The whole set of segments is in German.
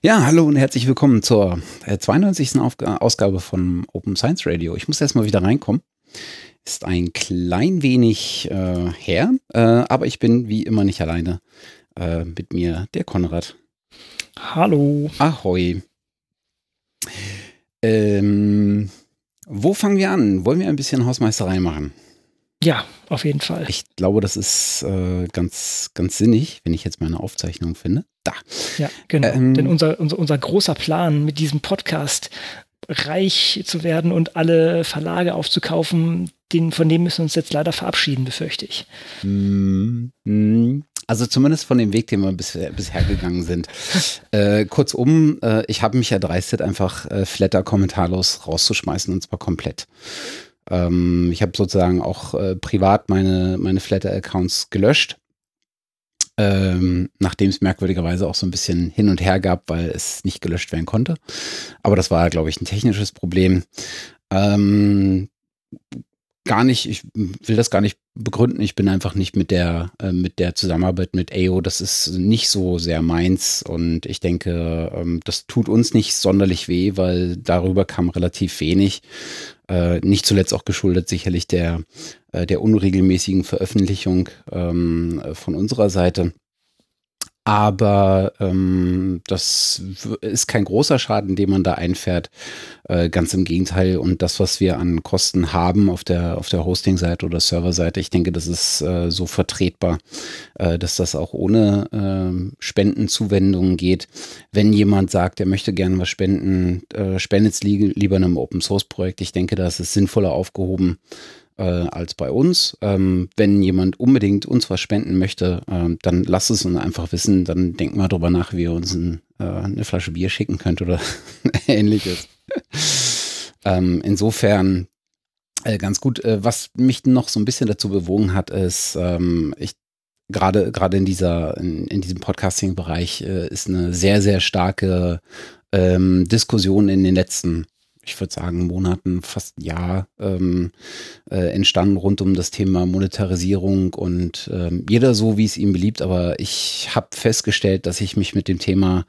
Ja, hallo und herzlich willkommen zur 92. Äh, Ausgabe von Open Science Radio. Ich muss erstmal wieder reinkommen. Ist ein klein wenig äh, her, äh, aber ich bin wie immer nicht alleine. Äh, mit mir der Konrad. Hallo. Ahoi. Ähm, wo fangen wir an? Wollen wir ein bisschen Hausmeisterei machen? Ja, auf jeden Fall. Ich glaube, das ist äh, ganz, ganz sinnig, wenn ich jetzt meine Aufzeichnung finde. Da. Ja, genau. Ähm, Denn unser, unser, unser großer Plan mit diesem Podcast, reich zu werden und alle Verlage aufzukaufen, den, von dem müssen wir uns jetzt leider verabschieden, befürchte ich. Mm, mm. Also zumindest von dem Weg, den wir bisher, bisher gegangen sind. Äh, kurzum, äh, ich habe mich erdreistet, einfach äh, Flatter kommentarlos rauszuschmeißen und zwar komplett. Ähm, ich habe sozusagen auch äh, privat meine, meine Flatter-Accounts gelöscht. Ähm, nachdem es merkwürdigerweise auch so ein bisschen hin und her gab, weil es nicht gelöscht werden konnte. Aber das war, glaube ich, ein technisches Problem. Ähm, gar nicht, ich will das gar nicht begründen. Ich bin einfach nicht mit der, äh, mit der Zusammenarbeit mit AO. Das ist nicht so sehr meins und ich denke, ähm, das tut uns nicht sonderlich weh, weil darüber kam relativ wenig. Äh, nicht zuletzt auch geschuldet sicherlich der, äh, der unregelmäßigen Veröffentlichung ähm, von unserer Seite. Aber ähm, das ist kein großer Schaden, den man da einfährt. Äh, ganz im Gegenteil. Und das, was wir an Kosten haben auf der, auf der Hosting-Seite oder Server-Seite, ich denke, das ist äh, so vertretbar, äh, dass das auch ohne äh, Spendenzuwendungen geht. Wenn jemand sagt, er möchte gerne was spenden, äh, spendet es li lieber einem Open-Source-Projekt. Ich denke, das ist sinnvoller aufgehoben äh, als bei uns. Ähm, wenn jemand unbedingt uns was spenden möchte, äh, dann lasst es uns einfach wissen. Dann denken wir darüber nach, wie ihr uns ein, äh, eine Flasche Bier schicken könnt oder ähnliches. ähm, insofern äh, ganz gut. Äh, was mich noch so ein bisschen dazu bewogen hat, ist, ähm, ich gerade gerade in dieser in, in diesem Podcasting-Bereich äh, ist eine sehr sehr starke ähm, Diskussion in den letzten ich würde sagen, Monaten, fast ein Jahr ähm, äh, entstanden rund um das Thema Monetarisierung und ähm, jeder so, wie es ihm beliebt. Aber ich habe festgestellt, dass ich mich mit dem Thema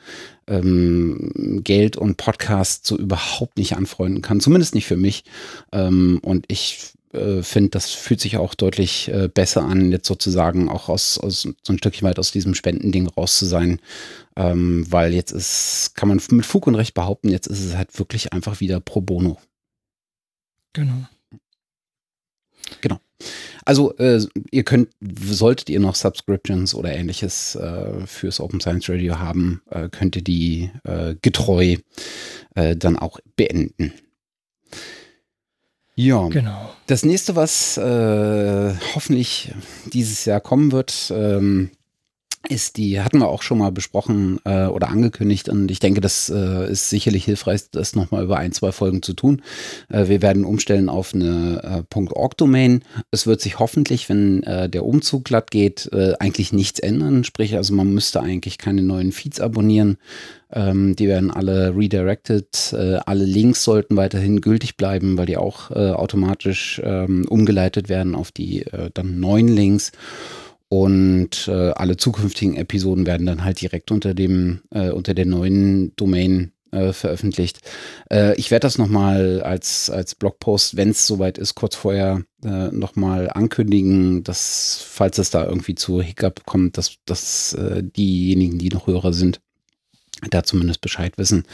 ähm, Geld und Podcast so überhaupt nicht anfreunden kann, zumindest nicht für mich. Ähm, und ich äh, finde, das fühlt sich auch deutlich äh, besser an, jetzt sozusagen auch aus, aus so ein Stückchen weit aus diesem Spendending raus zu sein. Ähm, weil jetzt ist, kann man mit Fug und Recht behaupten, jetzt ist es halt wirklich einfach wieder pro bono. Genau. Genau. Also äh, ihr könnt, solltet ihr noch Subscriptions oder ähnliches äh, fürs Open Science Radio haben, äh, könnt ihr die äh, getreu äh, dann auch beenden. Ja, genau. Das nächste, was äh, hoffentlich dieses Jahr kommen wird, ähm, ist die, hatten wir auch schon mal besprochen äh, oder angekündigt und ich denke, das äh, ist sicherlich hilfreich, das nochmal über ein, zwei Folgen zu tun. Äh, wir werden umstellen auf eine äh, .org-Domain. Es wird sich hoffentlich, wenn äh, der Umzug glatt geht, äh, eigentlich nichts ändern. Sprich, also man müsste eigentlich keine neuen Feeds abonnieren. Ähm, die werden alle redirected. Äh, alle Links sollten weiterhin gültig bleiben, weil die auch äh, automatisch ähm, umgeleitet werden auf die äh, dann neuen Links. Und äh, alle zukünftigen Episoden werden dann halt direkt unter dem, äh, unter der neuen Domain äh, veröffentlicht. Äh, ich werde das nochmal als, als Blogpost, wenn es soweit ist, kurz vorher äh, nochmal ankündigen, dass, falls es da irgendwie zu Hiccup kommt, dass, dass äh, diejenigen, die noch Hörer sind, da zumindest Bescheid wissen.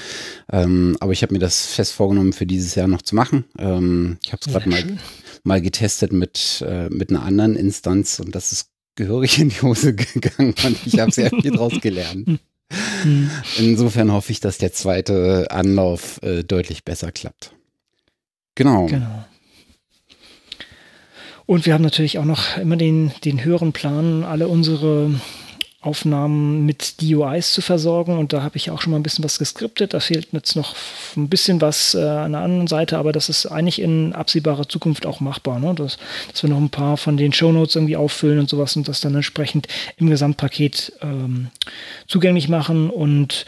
Ähm, aber ich habe mir das fest vorgenommen, für dieses Jahr noch zu machen. Ähm, ich habe es gerade mal, mal getestet mit, äh, mit einer anderen Instanz und das ist gehörig in die Hose gegangen und ich habe sehr viel draus gelernt. Hm. Insofern hoffe ich, dass der zweite Anlauf äh, deutlich besser klappt. Genau. Genau. Und wir haben natürlich auch noch immer den, den höheren Plan, alle unsere Aufnahmen mit DUIs zu versorgen. Und da habe ich auch schon mal ein bisschen was geskriptet. Da fehlt jetzt noch ein bisschen was äh, an der anderen Seite, aber das ist eigentlich in absehbarer Zukunft auch machbar. Ne? Das, dass wir noch ein paar von den Shownotes irgendwie auffüllen und sowas und das dann entsprechend im Gesamtpaket ähm, zugänglich machen. Und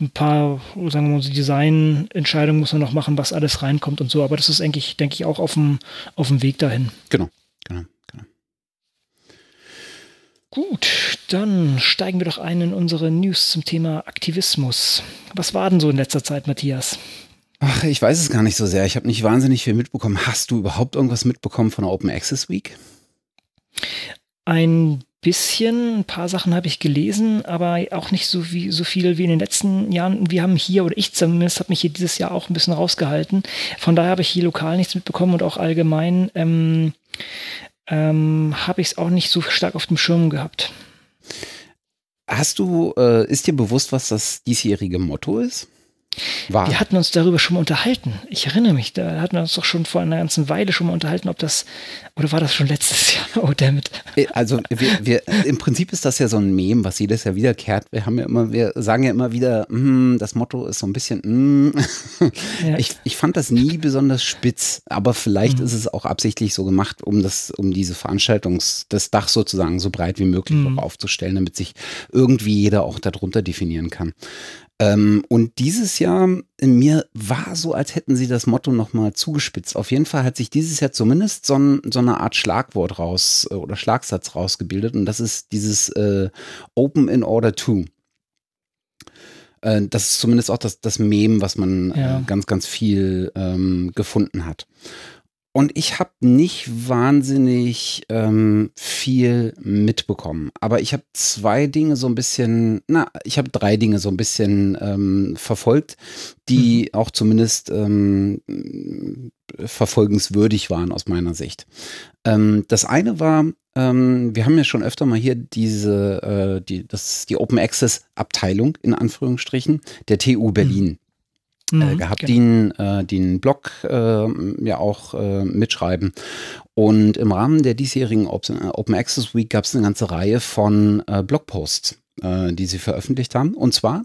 ein paar, sagen wir mal, Designentscheidungen muss man noch machen, was alles reinkommt und so. Aber das ist eigentlich, denke ich, auch auf dem, auf dem Weg dahin. Genau, genau. Gut, dann steigen wir doch ein in unsere News zum Thema Aktivismus. Was war denn so in letzter Zeit, Matthias? Ach, ich weiß es gar nicht so sehr. Ich habe nicht wahnsinnig viel mitbekommen. Hast du überhaupt irgendwas mitbekommen von der Open Access Week? Ein bisschen, ein paar Sachen habe ich gelesen, aber auch nicht so, wie, so viel wie in den letzten Jahren. Wir haben hier, oder ich zumindest, habe mich hier dieses Jahr auch ein bisschen rausgehalten. Von daher habe ich hier lokal nichts mitbekommen und auch allgemein ähm, ähm, habe ich es auch nicht so stark auf dem Schirm gehabt. Hast du, äh, ist dir bewusst, was das diesjährige Motto ist? War. Wir hatten uns darüber schon mal unterhalten. Ich erinnere mich, da hatten wir uns doch schon vor einer ganzen Weile schon mal unterhalten, ob das, oder war das schon letztes Jahr? Oh, damit. Äh, also, wir, wir, im Prinzip ist das ja so ein Mem, was jedes Jahr wiederkehrt. Wir haben ja immer, wir sagen ja immer wieder, mm, das Motto ist so ein bisschen, mm. ja. ich, ich fand das nie besonders spitz, aber vielleicht mhm. ist es auch absichtlich so gemacht, um das, um diese Veranstaltungs, das Dach sozusagen so breit wie möglich mhm. aufzustellen, damit sich irgendwie jeder auch darunter definieren kann. Ähm, und dieses Jahr, in mir war so, als hätten sie das Motto nochmal zugespitzt. Auf jeden Fall hat sich dieses Jahr zumindest so, ein, so eine Art Schlagwort raus äh, oder Schlagsatz rausgebildet. Und das ist dieses äh, Open in Order to. Äh, das ist zumindest auch das, das Mem, was man ja. äh, ganz, ganz viel ähm, gefunden hat. Und ich habe nicht wahnsinnig ähm, viel mitbekommen. Aber ich habe zwei Dinge so ein bisschen, na, ich habe drei Dinge so ein bisschen ähm, verfolgt, die mhm. auch zumindest ähm, verfolgenswürdig waren aus meiner Sicht. Ähm, das eine war, ähm, wir haben ja schon öfter mal hier diese, äh, die, das, die Open Access Abteilung in Anführungsstrichen der TU Berlin. Mhm mhm, gehabt, genau. einen, äh, einen Blog äh, ja auch äh, mitschreiben. Und im Rahmen der diesjährigen Open Access Week gab es eine ganze Reihe von äh, Blogposts, äh, die sie veröffentlicht haben. Und zwar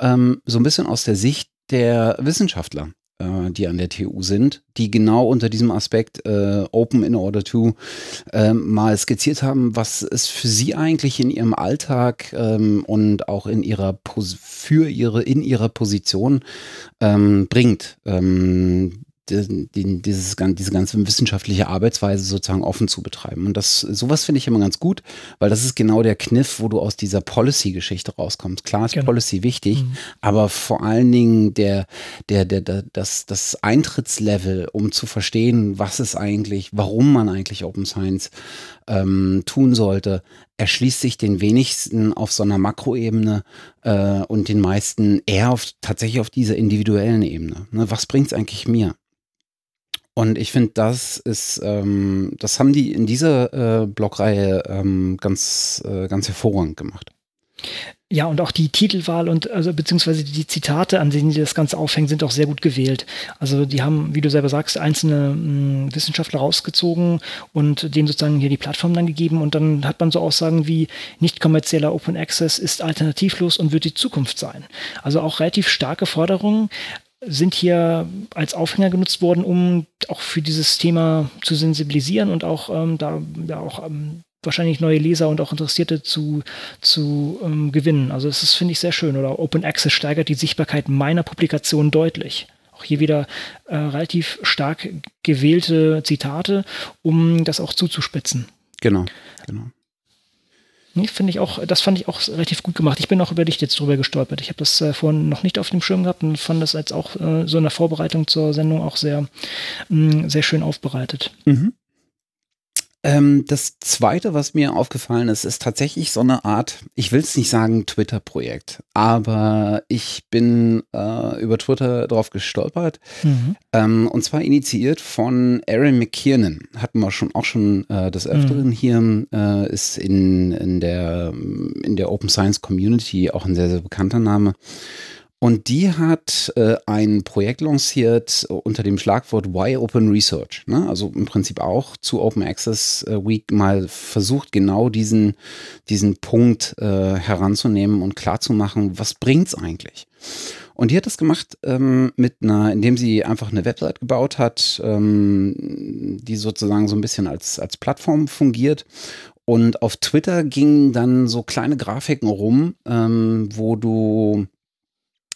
ähm, so ein bisschen aus der Sicht der Wissenschaftler äh, die an der TU sind, die genau unter diesem Aspekt äh, Open in Order to äh, mal skizziert haben, was es für sie eigentlich in ihrem Alltag ähm, und auch in ihrer für ihre in ihrer Position ähm, bringt. Ähm, die, die, dieses, diese ganze wissenschaftliche Arbeitsweise sozusagen offen zu betreiben. Und das, sowas finde ich immer ganz gut, weil das ist genau der Kniff, wo du aus dieser Policy-Geschichte rauskommst. Klar ist genau. Policy wichtig, mhm. aber vor allen Dingen der, der, der, der, das, das Eintrittslevel, um zu verstehen, was ist eigentlich, warum man eigentlich Open Science ähm, tun sollte, erschließt sich den wenigsten auf so einer Makroebene äh, und den meisten eher auf, tatsächlich auf dieser individuellen Ebene. Ne, was bringt es eigentlich mir? Und ich finde, das ist, ähm, das haben die in dieser äh, Blogreihe ähm, ganz, äh, ganz hervorragend gemacht. Ja, und auch die Titelwahl und also beziehungsweise die Zitate, an denen die das Ganze aufhängen, sind auch sehr gut gewählt. Also die haben, wie du selber sagst, einzelne mh, hm, Wissenschaftler rausgezogen und denen sozusagen hier die Plattform dann gegeben und dann hat man so Aussagen wie nicht kommerzieller Open Access ist alternativlos und wird die Zukunft sein. Also auch relativ starke Forderungen, sind hier als Aufhänger genutzt worden, um auch für dieses Thema zu sensibilisieren und auch ähm, da ja auch ähm, wahrscheinlich neue Leser und auch Interessierte zu, zu ähm, gewinnen. Also das finde ich, sehr schön. Oder Open Access steigert die Sichtbarkeit meiner Publikation deutlich. Auch hier wieder äh, relativ stark gewählte Zitate, um das auch zuzuspitzen. Genau, genau. Nee, finde ich auch, das fand ich auch relativ gut gemacht. Ich bin auch über dich jetzt drüber gestolpert. Ich habe das äh, vorhin noch nicht auf dem Schirm gehabt und fand das als auch äh, so in der Vorbereitung zur Sendung auch sehr, mh, mm, sehr schön aufbereitet. Mhm. Ähm, das zweite, was mir aufgefallen ist, ist tatsächlich so eine Art, ich will es nicht sagen Twitter-Projekt, aber ich bin äh, über Twitter drauf gestolpert. Mhm. Ähm, und zwar initiiert von Aaron McKiernan. Hatten wir schon auch schon äh, des Öfteren mhm. hier, äh, ist in, in, der, in der Open Science Community auch ein sehr, sehr bekannter Name. Und die hat äh, ein Projekt lanciert unter dem Schlagwort Why Open Research. Ne? Also im Prinzip auch zu Open Access äh, Week mal versucht, genau diesen, diesen Punkt äh, heranzunehmen und klarzumachen, was bringt's eigentlich? Und die hat das gemacht ähm, mit einer, indem sie einfach eine Website gebaut hat, ähm, die sozusagen so ein bisschen als, als Plattform fungiert. Und auf Twitter gingen dann so kleine Grafiken rum, ähm, wo du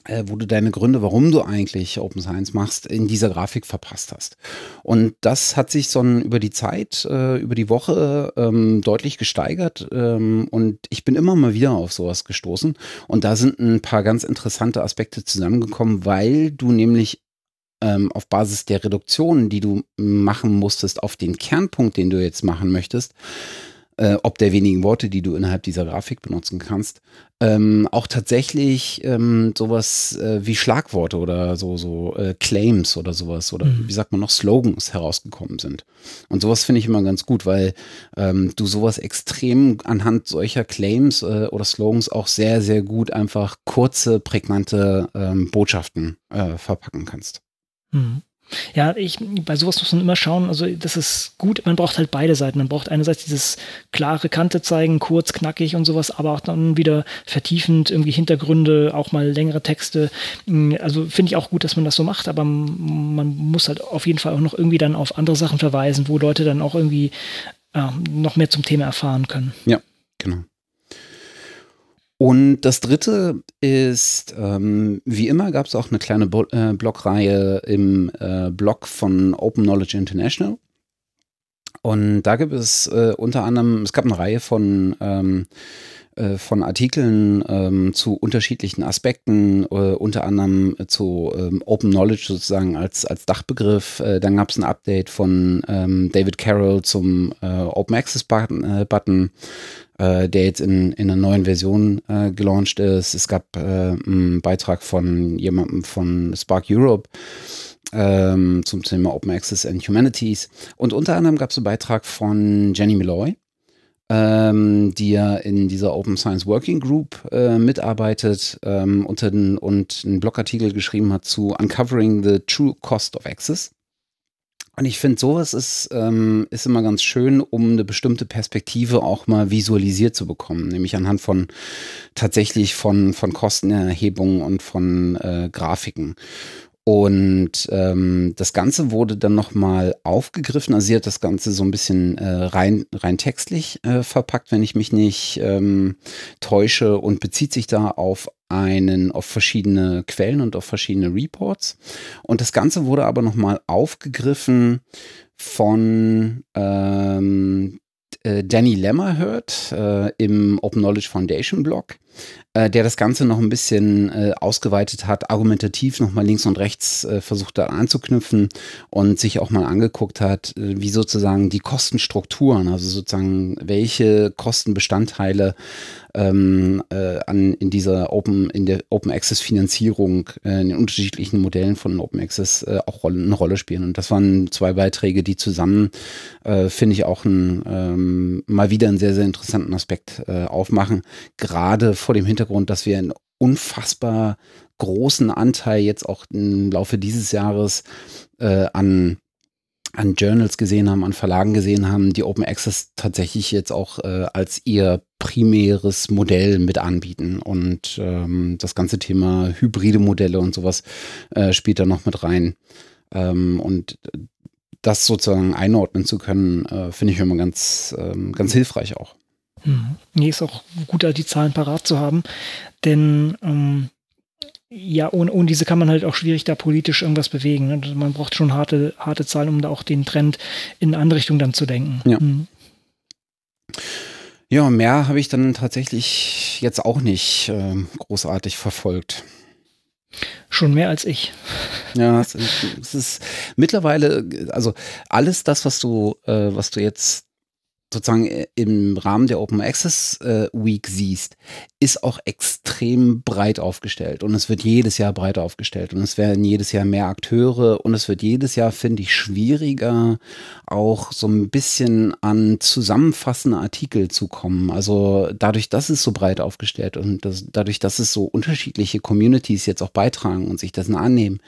äh, wo du deine Gründe, warum du eigentlich Open Science machst, in dieser Grafik verpasst hast. Und das hat sich so über die Zeit, äh, über die Woche ähm, deutlich gesteigert. Ähm, und ich bin immer mal wieder auf sowas gestoßen. Und da sind ein paar ganz interessante Aspekte zusammengekommen, weil du nämlich ähm, auf Basis der Reduktionen, die du machen musstest, auf den Kernpunkt, den du jetzt machen möchtest, äh, ob der wenigen Worte, die du innerhalb dieser Grafik benutzen kannst, ähm, auch tatsächlich ähm, sowas äh, wie Schlagworte oder so, so äh, Claims oder sowas oder mhm. wie sagt man noch, Slogans herausgekommen sind. Und sowas finde ich immer ganz gut, weil ähm, du sowas extrem anhand solcher Claims äh, oder Slogans auch sehr, sehr gut einfach kurze, prägnante ähm, Botschaften äh, verpacken kannst. Mhm. Ja, ich, bei sowas muss man immer schauen, also das ist gut, man braucht halt beide Seiten. Man braucht einerseits dieses klare Kante zeigen, kurz, knackig und sowas, aber auch dann wieder vertiefend, irgendwie Hintergründe, auch mal längere Texte. Hm, also finde ich auch gut, dass man das so macht, aber man muss halt auf jeden Fall auch noch irgendwie dann auf andere Sachen verweisen, wo Leute dann auch irgendwie äh, noch mehr zum Thema erfahren können. Ja, genau. Und das dritte ist, ähm, wie immer gab es auch eine kleine Bo äh, Blogreihe im äh, Blog von Open Knowledge International. Und da gibt es äh, unter anderem, es gab eine Reihe von, ähm, äh, von Artikeln ähm, zu unterschiedlichen Aspekten, äh, unter anderem zu ähm, Open Knowledge sozusagen als, als Dachbegriff. Äh, dann gab es ein Update von ähm, David Carroll zum Open Access Button. Button äh, der jetzt in, in einer neuen Version äh, gelauncht ist. Es gab äh, einen Beitrag von jemandem von Spark Europe ähm, zum Thema Open Access and Humanities. Und unter anderem gab es einen Beitrag von Jenny Malloy, ähm, die ja in dieser Open Science Working Group äh, mitarbeitet ähm, unter den, und einen Blogartikel geschrieben hat zu Uncovering the True Cost of Access. Und ich finde, sowas ist, ähm, ist immer ganz schön, um eine bestimmte Perspektive auch mal visualisiert zu bekommen, nämlich anhand von tatsächlich von, von Kostenerhebungen und von äh, Grafiken. Und ähm, das Ganze wurde dann nochmal aufgegriffen. Also sie hat das Ganze so ein bisschen äh, rein, rein textlich äh, verpackt, wenn ich mich nicht ähm, täusche, und bezieht sich da auf einen, auf verschiedene Quellen und auf verschiedene Reports. Und das Ganze wurde aber nochmal aufgegriffen von ähm, äh, Danny Lemmerhurt äh, im Open Knowledge Foundation Blog äh, der das Ganze noch ein bisschen äh, ausgeweitet hat, argumentativ nochmal links und rechts äh, versucht da anzuknüpfen und sich auch mal angeguckt hat, äh, wie sozusagen die Kostenstrukturen, also sozusagen welche Kostenbestandteile ähm, äh, an, in dieser Open, in der Open Access Finanzierung äh, in den unterschiedlichen Modellen von Open Access auch Rolle, eine Rolle spielen. Und das waren zwei Beiträge, die zusammen, finde ich, auch ein, ähm, mal wieder einen sehr, sehr interessanten Aspekt aufmachen. Gerade vor dem Hintergrund, dass wir einen unfassbar großen Anteil jetzt auch im Laufe dieses Jahres äh, an an Journals gesehen haben, an Verlagen gesehen haben, die Open Access tatsächlich jetzt auch äh, als ihr primäres Modell mit anbieten. Und ähm, das ganze Thema hybride Modelle und sowas äh, spielt da noch mit rein. Ähm, und das sozusagen einordnen zu können, äh, finde ich immer ganz, ähm, ganz hilfreich auch. Mhm. Nee, ist auch gut, die Zahlen parat zu haben, denn ähm, ja, ohne, ohne diese kann man halt auch schwierig da politisch irgendwas bewegen. Ne? Also man braucht schon harte, harte Zahlen, um da auch den Trend in eine andere Richtung dann zu denken. Ja. Mhm. Ja, mehr habe ich dann tatsächlich jetzt auch nicht äh, großartig verfolgt. Schon mehr als ich. Ja, es ist, es ist mittlerweile, also alles das, was du, äh, was du jetzt sozusagen äh, im Rahmen der Open Access äh, Week siehst, ist auch extrem breit aufgestellt. Und es wird jedes Jahr breiter aufgestellt. Und es werden jedes Jahr mehr Akteure. Und es wird jedes Jahr, finde ich, schwieriger, auch so ein bisschen an zusammenfassende Artikel zu kommen. Also dadurch, dass es so breit aufgestellt und das, dadurch, dass es so unterschiedliche Communities jetzt auch beitragen und sich dessen annehmen,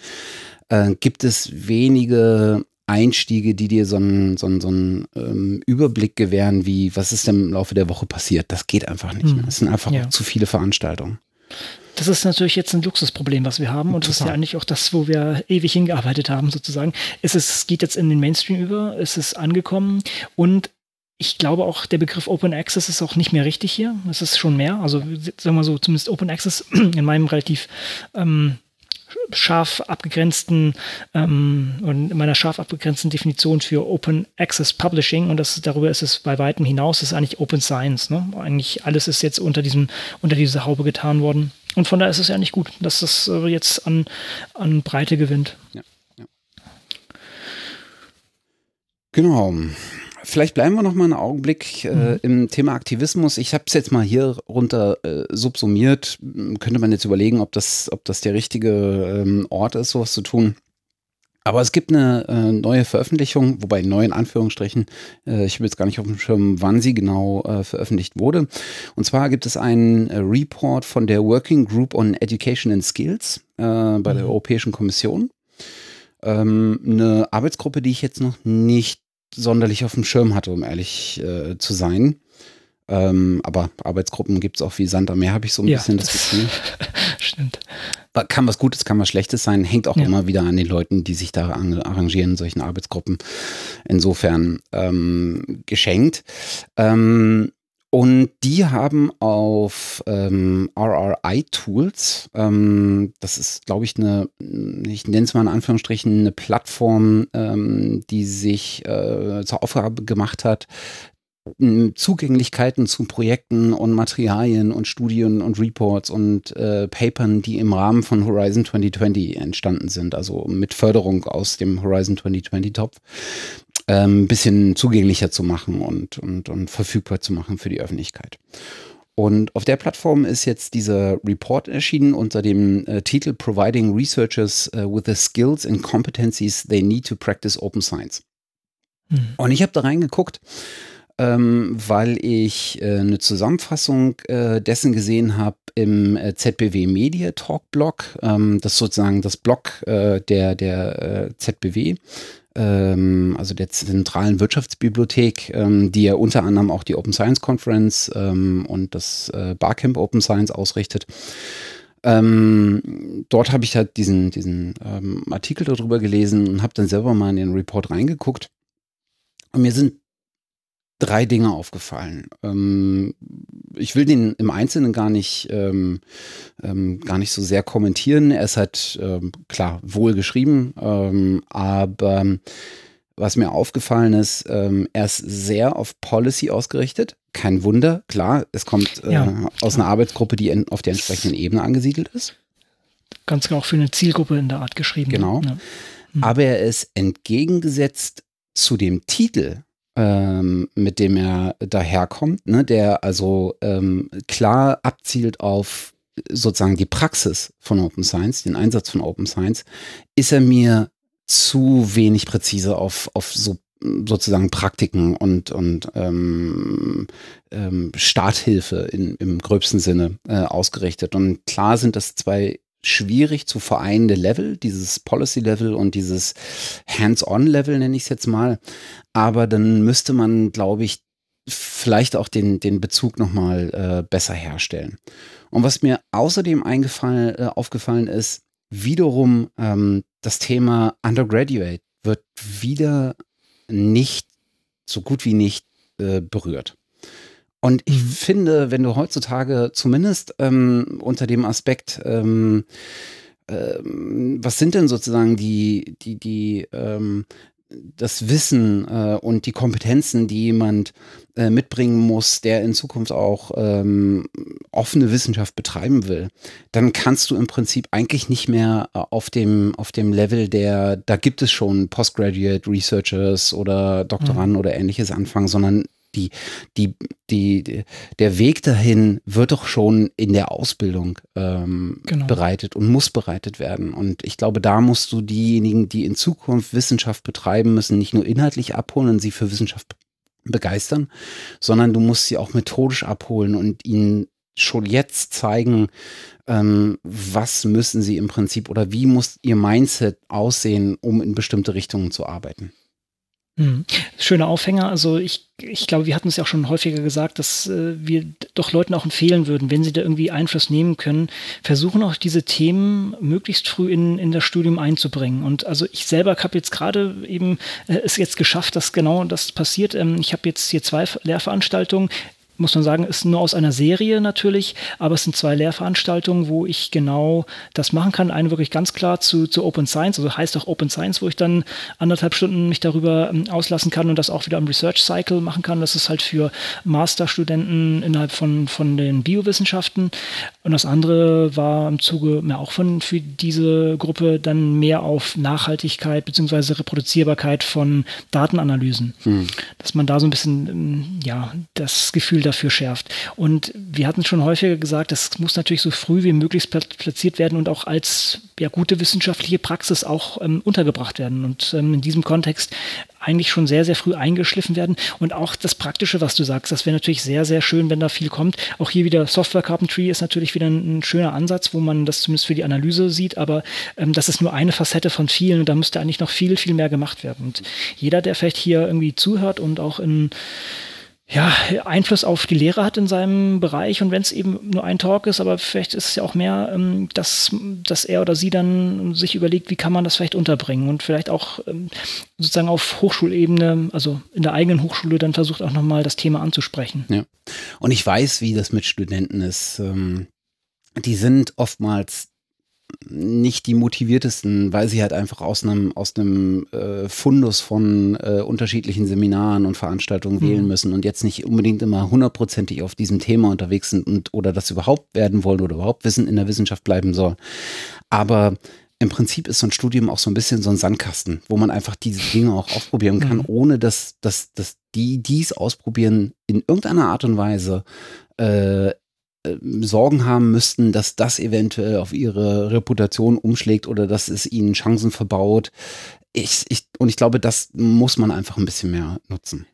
äh, gibt es wenige Einstiege, die dir so einen, so einen, so einen ähm, Überblick gewähren, wie was ist denn im Laufe der Woche passiert. Das geht einfach nicht. Hm. Es sind einfach ja. zu viele Veranstaltungen. Das ist natürlich jetzt ein Luxusproblem, was wir haben. Und Total. das ist ja eigentlich auch das, wo wir ewig hingearbeitet haben, sozusagen. Es, ist, es geht jetzt in den Mainstream über, es ist angekommen und ich glaube auch, der Begriff Open Access ist auch nicht mehr richtig hier. Es ist schon mehr. Also sagen wir so, zumindest Open Access in meinem relativ ähm, scharf abgegrenzten ähm, und in meiner scharf abgegrenzten Definition für Open Access Publishing und das darüber ist es bei weitem hinaus, ist eigentlich Open Science. Ne? Eigentlich alles ist jetzt unter diesem unter diese Haube getan worden und von daher ist es ja nicht gut, dass das äh, jetzt an an Breite gewinnt. Ja, ja. Genau. Vielleicht bleiben wir noch mal einen Augenblick äh, mhm. im Thema Aktivismus. Ich habe es jetzt mal hier runter äh, subsumiert. Könnte man jetzt überlegen, ob das, ob das der richtige ähm, Ort ist, sowas zu tun. Aber es gibt eine äh, neue Veröffentlichung, wobei neu in Anführungsstrichen, äh, ich habe jetzt gar nicht auf dem Schirm, wann sie genau äh, veröffentlicht wurde. Und zwar gibt es einen äh, Report von der Working Group on Education and Skills äh, bei der mhm. Europäischen Kommission. Ähm, eine Arbeitsgruppe, die ich jetzt noch nicht sonderlich auf dem Schirm hatte, um ehrlich äh, zu sein. Ähm, aber Arbeitsgruppen gibt es auch wie Sand am Meer, habe ich so ein ja, bisschen das Gefühl. Stimmt. Kann was Gutes, kann was Schlechtes sein, hängt auch ja. immer wieder an den Leuten, die sich da arrangieren in solchen Arbeitsgruppen. Insofern ähm, geschenkt. Ähm, und die haben auf ähm, RRI-Tools, ähm, das ist, glaube ich, eine, ich nenne es mal in Anführungsstrichen, eine Plattform, ähm, die sich äh, zur Aufgabe gemacht hat, Zugänglichkeiten zu Projekten und Materialien und Studien und Reports und äh, Papern, die im Rahmen von Horizon 2020 entstanden sind, also mit Förderung aus dem Horizon 2020 Topf, ein ähm, bisschen zugänglicher zu machen und, und, und verfügbar zu machen für die Öffentlichkeit. Und auf der Plattform ist jetzt dieser Report erschienen unter dem äh, Titel Providing Researchers uh, with the Skills and Competencies They Need to Practice Open Science. Mhm. Und ich habe da reingeguckt, ähm, weil ich äh, eine Zusammenfassung äh, dessen gesehen habe im äh, ZBW Media Talk Blog. Ähm, das ist sozusagen das Blog äh, der, der äh, ZBW ähm, also der zentralen Wirtschaftsbibliothek, ähm, die ja unter anderem auch die Open Science Conference ähm, und das äh, Barcamp Open Science ausrichtet. Ähm, dort habe ich halt diesen, diesen ähm, Artikel darüber gelesen und habe dann selber mal in den Report reingeguckt. Und mir sind drei Dinge aufgefallen. Ähm, ich will den im Einzelnen gar nicht, ähm, ähm, gar nicht so sehr kommentieren. Er ist halt ähm, klar wohl geschrieben, ähm, aber was mir aufgefallen ist, ähm, er ist sehr auf Policy ausgerichtet. Kein Wunder, klar, es kommt äh, ja, aus einer Arbeitsgruppe, die in, auf der entsprechenden Ebene angesiedelt ist. Ganz genau für eine Zielgruppe in der Art geschrieben. Genau. Ja. Hm. Aber er ist entgegengesetzt zu dem Titel ähm, mit dem er daherkommt, ne, der also ähm, klar abzielt auf sozusagen die Praxis von Open Science, den Einsatz von Open Science, ist er mir zu wenig präzise auf, auf so sozusagen Praktiken und, und ähm, ähm, Starthilfe in, im gröbsten Sinne äh, ausgerichtet. Und klar sind das zwei schwierig zu vereinende Level, dieses Policy-Level und dieses Hands-on-Level nenne ich es jetzt mal. Aber dann müsste man, glaube ich, vielleicht auch den, den Bezug nochmal äh, besser herstellen. Und was mir außerdem eingefallen, äh, aufgefallen ist, wiederum ähm, das Thema Undergraduate wird wieder nicht, so gut wie nicht äh, berührt. Und ich finde, wenn du heutzutage zumindest ähm, unter dem Aspekt, ähm, ähm, was sind denn sozusagen die, die, die, ähm, das Wissen äh, und die Kompetenzen, die jemand äh, mitbringen muss, der in Zukunft auch ähm, offene Wissenschaft betreiben will, dann kannst du im Prinzip eigentlich nicht mehr äh, auf dem, auf dem Level der, da gibt es schon Postgraduate Researchers oder Doktoranden mhm. oder ähnliches anfangen, sondern die, die, die, der Weg dahin wird doch schon in der Ausbildung ähm, genau. bereitet und muss bereitet werden. Und ich glaube, da musst du diejenigen, die in Zukunft Wissenschaft betreiben müssen, nicht nur inhaltlich abholen und sie für Wissenschaft begeistern, sondern du musst sie auch methodisch abholen und ihnen schon jetzt zeigen, ähm, was müssen sie im Prinzip oder wie muss ihr Mindset aussehen, um in bestimmte Richtungen zu arbeiten. Hm. Schöner Aufhänger. Also ich, ich glaube, wir hatten es ja auch schon häufiger gesagt, dass äh, wir doch Leuten auch empfehlen würden, wenn sie da irgendwie Einfluss nehmen können, versuchen auch diese Themen möglichst früh in, in das Studium einzubringen. Und also ich selber habe jetzt gerade eben äh, es jetzt geschafft, dass genau das passiert. Ähm, ich habe jetzt hier zwei Lehrveranstaltungen muss man sagen, ist nur aus einer Serie natürlich, aber es sind zwei Lehrveranstaltungen, wo ich genau das machen kann. Eine wirklich ganz klar zu, zu Open Science, also heißt auch Open Science, wo ich dann anderthalb Stunden mich darüber ähm, auslassen kann und das auch wieder im Research Cycle machen kann. Das ist halt für Masterstudenten innerhalb von, von den Biowissenschaften. Und das andere war im Zuge ja, auch von für diese Gruppe dann mehr auf Nachhaltigkeit bzw. Reproduzierbarkeit von Datenanalysen. Hm. Dass man da so ein bisschen ähm, ja, das Gefühl dafür schärft. Und wir hatten schon häufiger gesagt, das muss natürlich so früh wie möglich platziert werden und auch als ja, gute wissenschaftliche Praxis auch ähm, untergebracht werden. Und ähm, in diesem Kontext eigentlich schon sehr, sehr früh eingeschliffen werden. Und auch das Praktische, was du sagst, das wäre natürlich sehr, sehr schön, wenn da viel kommt. Auch hier wieder Software Carpentry ist natürlich wieder ein, ein schöner Ansatz, wo man das zumindest für die Analyse sieht, aber ähm, das ist nur eine Facette von vielen und da müsste eigentlich noch viel, viel mehr gemacht werden. Und jeder, der vielleicht hier irgendwie zuhört und auch in ja, Einfluss auf die Lehre hat in seinem Bereich und wenn es eben nur ein Talk ist, aber vielleicht ist es ja auch mehr, ähm, dass, dass er oder sie dann sich überlegt, wie kann man das vielleicht unterbringen und vielleicht auch ähm, sozusagen auf Hochschulebene, also in der eigenen Hochschule dann versucht auch nochmal das Thema anzusprechen. Ja. Und ich weiß, wie das mit Studenten ist. Ähm, die sind oftmals nicht die motiviertesten, weil sie halt einfach aus einem aus einem äh, Fundus von äh, unterschiedlichen Seminaren und Veranstaltungen mhm. wählen müssen und jetzt nicht unbedingt immer hundertprozentig auf diesem Thema unterwegs sind und oder das überhaupt werden wollen oder überhaupt Wissen in der Wissenschaft bleiben soll. Aber im Prinzip ist so ein Studium auch so ein bisschen so ein Sandkasten, wo man einfach diese Dinge auch ausprobieren kann, mhm. ohne dass, dass, dass die dies ausprobieren in irgendeiner Art und Weise äh, Sorgen haben müssten, dass das eventuell auf ihre Reputation umschlägt oder dass es ihnen Chancen verbaut. Ich, ich, und ich glaube, das muss man einfach ein bisschen mehr nutzen.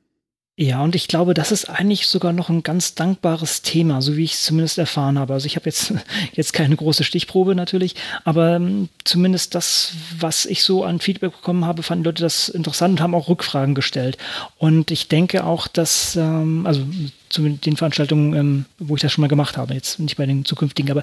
Ja, und ich glaube, das ist eigentlich sogar noch ein ganz dankbares Thema, so wie ich es zumindest erfahren habe. Also ich habe jetzt, jetzt keine große Stichprobe natürlich, aber ähm, zumindest das, was ich so an Feedback bekommen habe, fanden Leute das interessant und haben auch Rückfragen gestellt. Und ich denke auch, dass, ähm, also zu den Veranstaltungen, ähm, wo ich das schon mal gemacht habe, jetzt nicht bei den zukünftigen, aber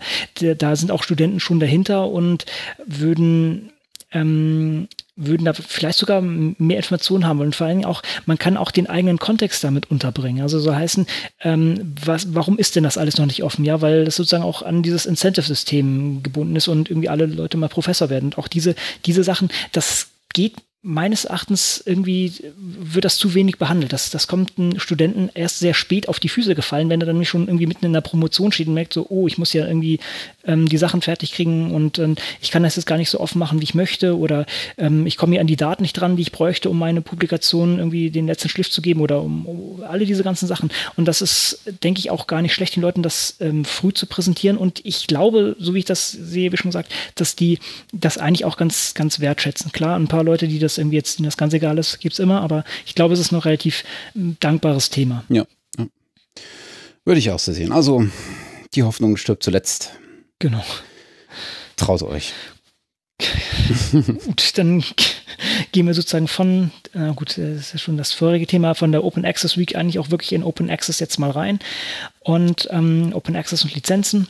da sind auch Studenten schon dahinter und würden ähm, würden da vielleicht sogar mehr Informationen haben und vor allen Dingen auch, man kann auch den eigenen Kontext damit unterbringen. Also so heißen, ähm, was, warum ist denn das alles noch nicht offen? Ja, weil das sozusagen auch an dieses Incentive-System gebunden ist und irgendwie alle Leute mal Professor werden. Und auch diese, diese Sachen, das geht meines Erachtens irgendwie wird das zu wenig behandelt. Das, das kommt einem Studenten erst sehr spät auf die Füße gefallen, wenn er dann schon irgendwie mitten in der Promotion steht und merkt so, oh, ich muss ja irgendwie ähm, die Sachen fertig kriegen und ähm, ich kann das jetzt gar nicht so offen machen, wie ich möchte oder ähm, ich komme hier an die Daten nicht dran, die ich bräuchte, um meine Publikation irgendwie den letzten Schliff zu geben oder um, um alle diese ganzen Sachen. Und das ist, denke ich, auch gar nicht schlecht, den Leuten das ähm, früh zu präsentieren. Und ich glaube, so wie ich das sehe, wie schon gesagt, dass die das eigentlich auch ganz, ganz wertschätzen. Klar, ein paar Leute, die das irgendwie jetzt, das ganz egal ist, gibt es immer, aber ich glaube, es ist noch relativ ein dankbares Thema. Ja, ja. Würde ich auch so sehen. Also, die Hoffnung stirbt zuletzt. Genau. Traut euch. gut, dann gehen wir sozusagen von, äh, gut, das ist ja schon das vorige Thema, von der Open Access Week eigentlich auch wirklich in Open Access jetzt mal rein. Und ähm, Open Access und Lizenzen.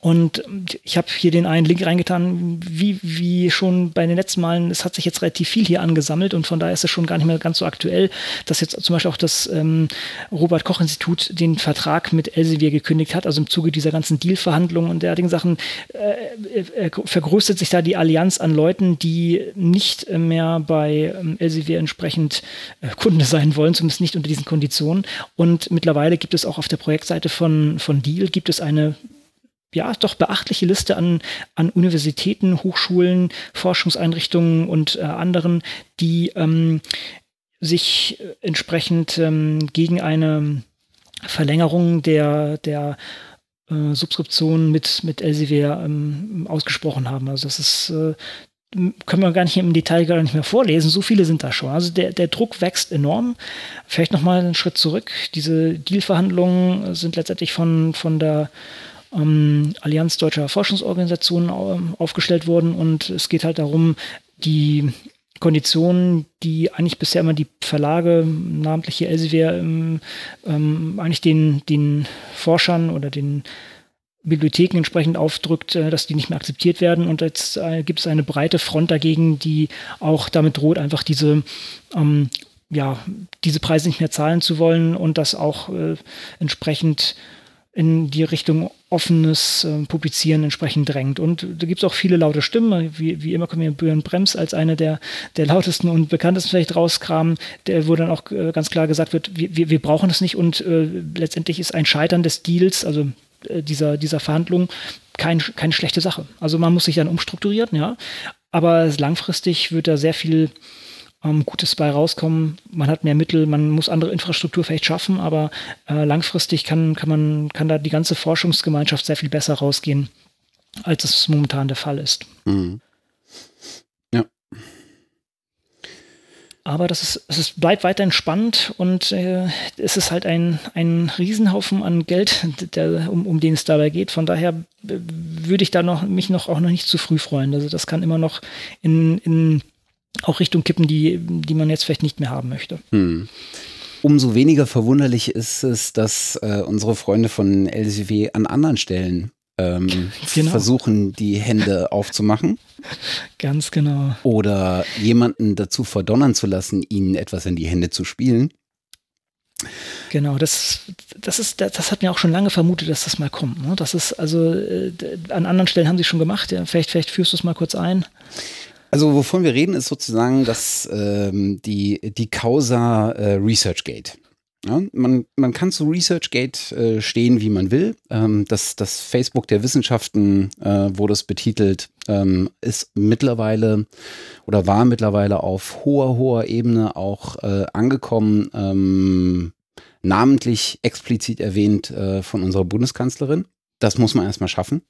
Und ich habe hier den einen Link reingetan, wie, wie schon bei den letzten Malen, es hat sich jetzt relativ viel hier angesammelt und von daher ist es schon gar nicht mehr ganz so aktuell, dass jetzt zum Beispiel auch das ähm, Robert-Koch-Institut den Vertrag mit Elsevier gekündigt hat, also im Zuge dieser ganzen Deal-Verhandlungen und derartigen Sachen äh, äh, vergrößert sich da die Allianz an Leuten, die nicht mehr bei ähm, Elsevier entsprechend äh, Kunde sein wollen, zumindest nicht unter diesen Konditionen. Und mittlerweile gibt es auch auf der Projektseite von, von Deal gibt es eine ja, doch beachtliche Liste an, an Universitäten, Hochschulen, Forschungseinrichtungen und äh, anderen, die ähm, sich entsprechend ähm, gegen eine Verlängerung der, der äh, Subskription mit, mit Elsevier ähm, ausgesprochen haben. Also das ist äh, können wir gar nicht im Detail gar nicht mehr vorlesen. So viele sind da schon. Also der, der Druck wächst enorm. Vielleicht nochmal einen Schritt zurück. Diese Dealverhandlungen sind letztendlich von, von der ähm, Allianz Deutscher Forschungsorganisationen ähm, aufgestellt wurden und es geht halt darum, die Konditionen, die eigentlich bisher immer die Verlage, namentlich hier Elsevier, ähm, ähm, eigentlich den, den Forschern oder den Bibliotheken entsprechend aufdrückt, äh, dass die nicht mehr akzeptiert werden. Und jetzt äh, gibt es eine breite Front dagegen, die auch damit droht, einfach diese, ähm, ja, diese Preise nicht mehr zahlen zu wollen und das auch äh, entsprechend in die Richtung offenes äh, Publizieren entsprechend drängt. Und da gibt es auch viele laute Stimmen, wie, wie immer kommen wir Björn Brems als eine der, der lautesten und bekanntesten vielleicht rauskramen, der, wo dann auch äh, ganz klar gesagt wird, wir, wir, wir brauchen es nicht und äh, letztendlich ist ein Scheitern des Deals, also äh, dieser, dieser Verhandlung, kein, keine schlechte Sache. Also man muss sich dann umstrukturieren, ja, aber langfristig wird da sehr viel ähm, Gutes bei rauskommen. Man hat mehr Mittel, man muss andere Infrastruktur vielleicht schaffen, aber äh, langfristig kann, kann, man, kann da die ganze Forschungsgemeinschaft sehr viel besser rausgehen, als es momentan der Fall ist. Mhm. Ja. Aber das ist, es ist, bleibt weiterhin spannend und äh, es ist halt ein, ein Riesenhaufen an Geld, der, um, um den es dabei geht. Von daher würde ich da noch, mich noch auch noch nicht zu früh freuen. Also das kann immer noch in, in auch Richtung kippen, die, die man jetzt vielleicht nicht mehr haben möchte. Hm. Umso weniger verwunderlich ist es, dass äh, unsere Freunde von LCW an anderen Stellen ähm, genau. versuchen, die Hände aufzumachen. Ganz genau. Oder jemanden dazu verdonnern zu lassen, ihnen etwas in die Hände zu spielen. Genau, das, das ist, das hat mir auch schon lange vermutet, dass das mal kommt. Ne? Das ist also äh, an anderen Stellen haben sie schon gemacht. Ja, vielleicht, vielleicht führst du es mal kurz ein. Also wovon wir reden, ist sozusagen dass ähm, die, die Causa äh, ResearchGate. Ja, man, man kann zu ResearchGate äh, stehen, wie man will. Ähm, das, das Facebook der Wissenschaften äh, wurde es betitelt, ähm, ist mittlerweile oder war mittlerweile auf hoher, hoher Ebene auch äh, angekommen, ähm, namentlich explizit erwähnt äh, von unserer Bundeskanzlerin. Das muss man erstmal schaffen.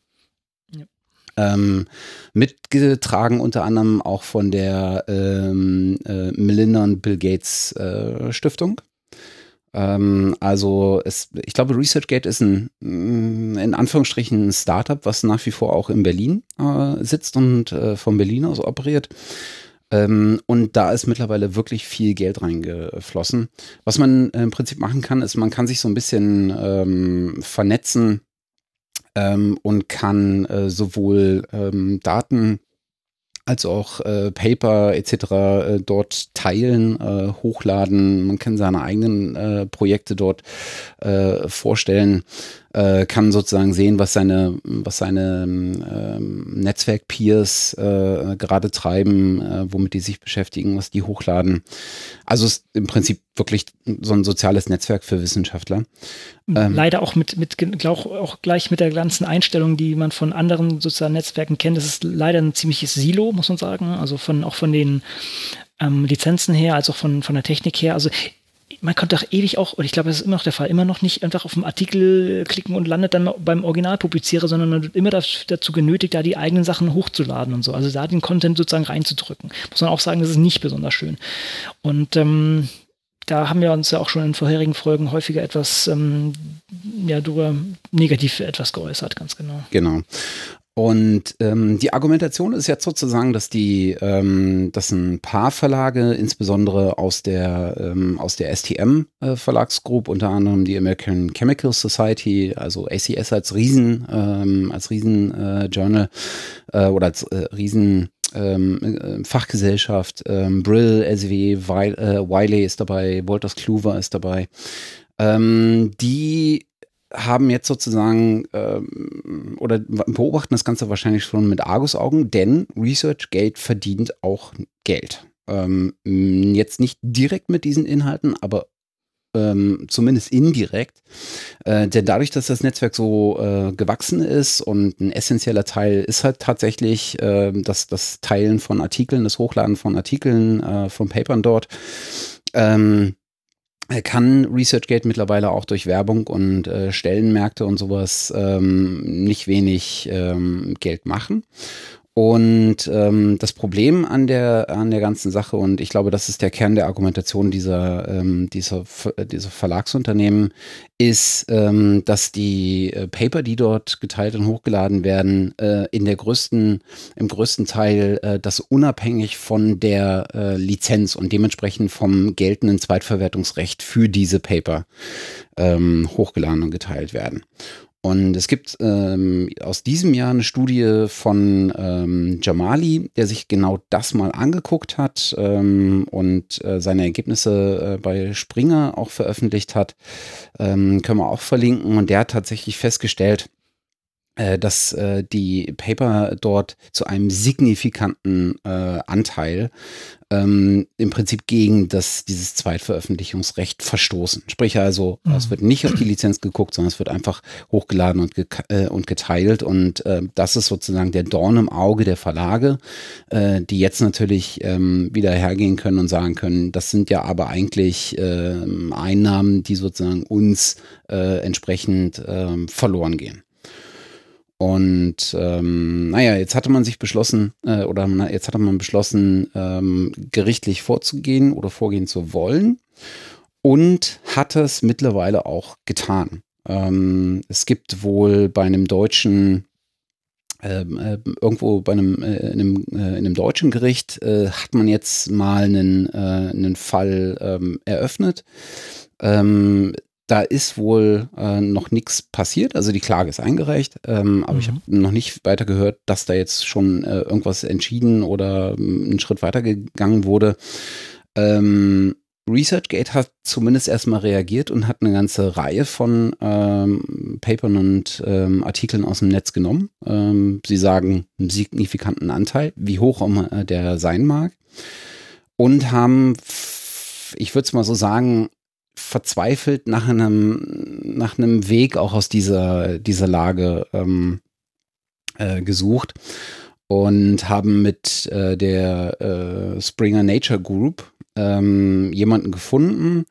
Ähm, mitgetragen unter anderem auch von der ähm, äh, Melinda und Bill Gates äh, Stiftung. Ähm, also es, ich glaube, ResearchGate ist ein mm, in Anführungsstrichen ein Startup, was nach wie vor auch in Berlin äh, sitzt und äh, von Berlin aus operiert. Ähm, und da ist mittlerweile wirklich viel Geld reingeflossen. Was man im Prinzip machen kann, ist, man kann sich so ein bisschen ähm, vernetzen ähm, und kann äh, sowohl ähm, Daten als auch äh, Paper etc. Äh, dort teilen, äh, hochladen. Man kann seine eigenen äh, Projekte dort äh, vorstellen äh, kann sozusagen sehen, was seine, was seine ähm, Netzwerk-Peers äh, gerade treiben, äh, womit die sich beschäftigen, was die hochladen. Also ist im Prinzip wirklich so ein soziales Netzwerk für Wissenschaftler. Ähm, Leider auch mit, mit auch, auch gleich mit der ganzen Einstellung, die man von anderen sozialen Netzwerken kennt. Das ist leider ein ziemliches Silo, muss man sagen. Also von auch von den ähm, Lizenzen her, als auch von, von der Technik her. Also man konnte doch ewig auch, und ich glaube, das ist immer noch der Fall, immer noch nicht einfach auf den Artikel klicken und landet dann beim Originalpublizierer, sondern man wird immer dazu genötigt, da die eigenen Sachen hochzuladen und so. Also da den Content sozusagen reinzudrücken. Muss man auch sagen, das ist nicht besonders schön. Und ähm, da haben wir uns ja auch schon in vorherigen Folgen häufiger etwas, ähm, ja, darüber negativ etwas geäußert, ganz genau. Genau. Und ähm, die Argumentation ist jetzt sozusagen, dass die, ähm, dass ein paar Verlage, insbesondere aus der ähm, aus der STM äh, Verlagsgruppe, unter anderem die American Chemical Society, also ACS als Riesen ähm, als Riesen äh, Journal äh, oder als äh, Riesen ähm, äh, Fachgesellschaft, ähm, Brill, SW, äh, Wiley ist dabei, Wolters Kluwer ist dabei. Ähm, die haben jetzt sozusagen ähm, oder beobachten das Ganze wahrscheinlich schon mit Argusaugen, denn ResearchGate verdient auch Geld. Ähm, jetzt nicht direkt mit diesen Inhalten, aber ähm, zumindest indirekt. Äh, denn dadurch, dass das Netzwerk so äh, gewachsen ist und ein essentieller Teil ist halt tatsächlich äh, das, das Teilen von Artikeln, das Hochladen von Artikeln, äh, von Papern dort. Ähm, kann ResearchGate mittlerweile auch durch Werbung und äh, Stellenmärkte und sowas ähm, nicht wenig ähm, Geld machen. Und ähm, das Problem an der, an der ganzen Sache, und ich glaube, das ist der Kern der Argumentation dieser, ähm, dieser, dieser Verlagsunternehmen, ist, ähm, dass die äh, Paper, die dort geteilt und hochgeladen werden, äh, in der größten, im größten Teil äh, das unabhängig von der äh, Lizenz und dementsprechend vom geltenden Zweitverwertungsrecht für diese Paper ähm, hochgeladen und geteilt werden. Und es gibt ähm, aus diesem Jahr eine Studie von ähm, Jamali, der sich genau das mal angeguckt hat ähm, und äh, seine Ergebnisse äh, bei Springer auch veröffentlicht hat. Ähm, können wir auch verlinken. Und der hat tatsächlich festgestellt, dass äh, die Paper dort zu einem signifikanten äh, Anteil ähm, im Prinzip gegen das, dieses Zweitveröffentlichungsrecht verstoßen. Sprich also, mhm. es wird nicht auf die Lizenz geguckt, sondern es wird einfach hochgeladen und, ge äh, und geteilt. Und äh, das ist sozusagen der Dorn im Auge der Verlage, äh, die jetzt natürlich ähm, wieder hergehen können und sagen können, das sind ja aber eigentlich ähm, Einnahmen, die sozusagen uns äh, entsprechend ähm, verloren gehen. Und ähm, naja, jetzt hatte man sich beschlossen, äh, oder na, jetzt hatte man beschlossen, ähm, gerichtlich vorzugehen oder vorgehen zu wollen und hat es mittlerweile auch getan. Ähm, es gibt wohl bei einem deutschen ähm, äh, irgendwo bei einem, äh, in, einem, äh, in einem deutschen Gericht äh, hat man jetzt mal einen, äh, einen Fall ähm, eröffnet. Ähm, da ist wohl äh, noch nichts passiert. Also die Klage ist eingereicht, ähm, aber mhm. ich habe noch nicht weiter gehört, dass da jetzt schon äh, irgendwas entschieden oder ähm, einen Schritt weiter gegangen wurde. Ähm, ResearchGate hat zumindest erstmal reagiert und hat eine ganze Reihe von ähm, Papern und ähm, Artikeln aus dem Netz genommen. Ähm, sie sagen einen signifikanten Anteil, wie hoch auch äh, der sein mag. Und haben, ich würde es mal so sagen, verzweifelt nach einem, nach einem Weg auch aus dieser, dieser Lage ähm, äh, gesucht und haben mit äh, der äh, Springer Nature Group ähm, jemanden gefunden,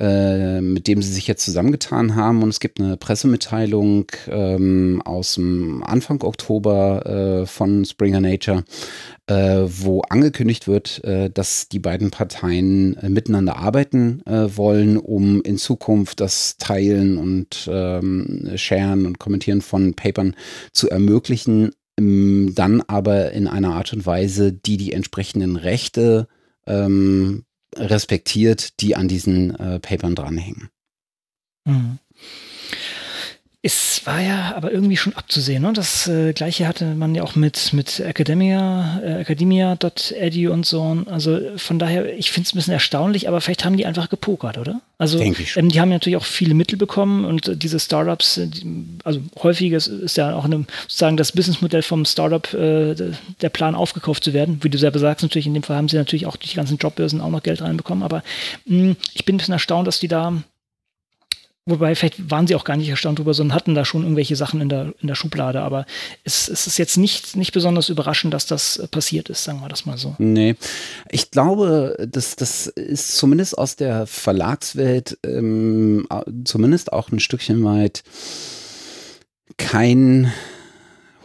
äh, mit dem sie sich jetzt zusammengetan haben. Und es gibt eine Pressemitteilung ähm, aus dem Anfang Oktober äh, von Springer Nature, äh, wo angekündigt wird, äh, dass die beiden Parteien äh, miteinander arbeiten wollen, um in Zukunft das Teilen und ähm, Sharen und Kommentieren von Papern zu ermöglichen, ähm, dann aber in einer Art und Weise, die die entsprechenden Rechte ähm, respektiert, die an diesen äh, Papern dranhängen. Mhm. Es war ja aber irgendwie schon abzusehen. Ne? Das äh, gleiche hatte man ja auch mit, mit Academia, äh, Academia.edu und so. Also von daher, ich finde es ein bisschen erstaunlich, aber vielleicht haben die einfach gepokert, oder? Also Denke ich ähm, die haben natürlich auch viele Mittel bekommen und äh, diese Startups, äh, die, also häufig ist, ist, ja auch eine, sozusagen das Businessmodell vom Startup äh, der Plan aufgekauft zu werden. Wie du selber sagst, natürlich in dem Fall haben sie natürlich auch durch die ganzen Jobbörsen auch noch Geld reinbekommen. Aber mh, hm, ich bin ein bisschen erstaunt, dass die da Wobei, vielleicht waren sie auch gar nicht erstaunt drüber, sondern hatten da schon irgendwelche Sachen in der, in der Schublade. Aber es, es ist jetzt nicht, nicht besonders überraschend, dass das passiert ist, sagen wir das mal so. Nee. Ich glaube, das, das ist zumindest aus der Verlagswelt ähm, zumindest auch ein Stückchen weit kein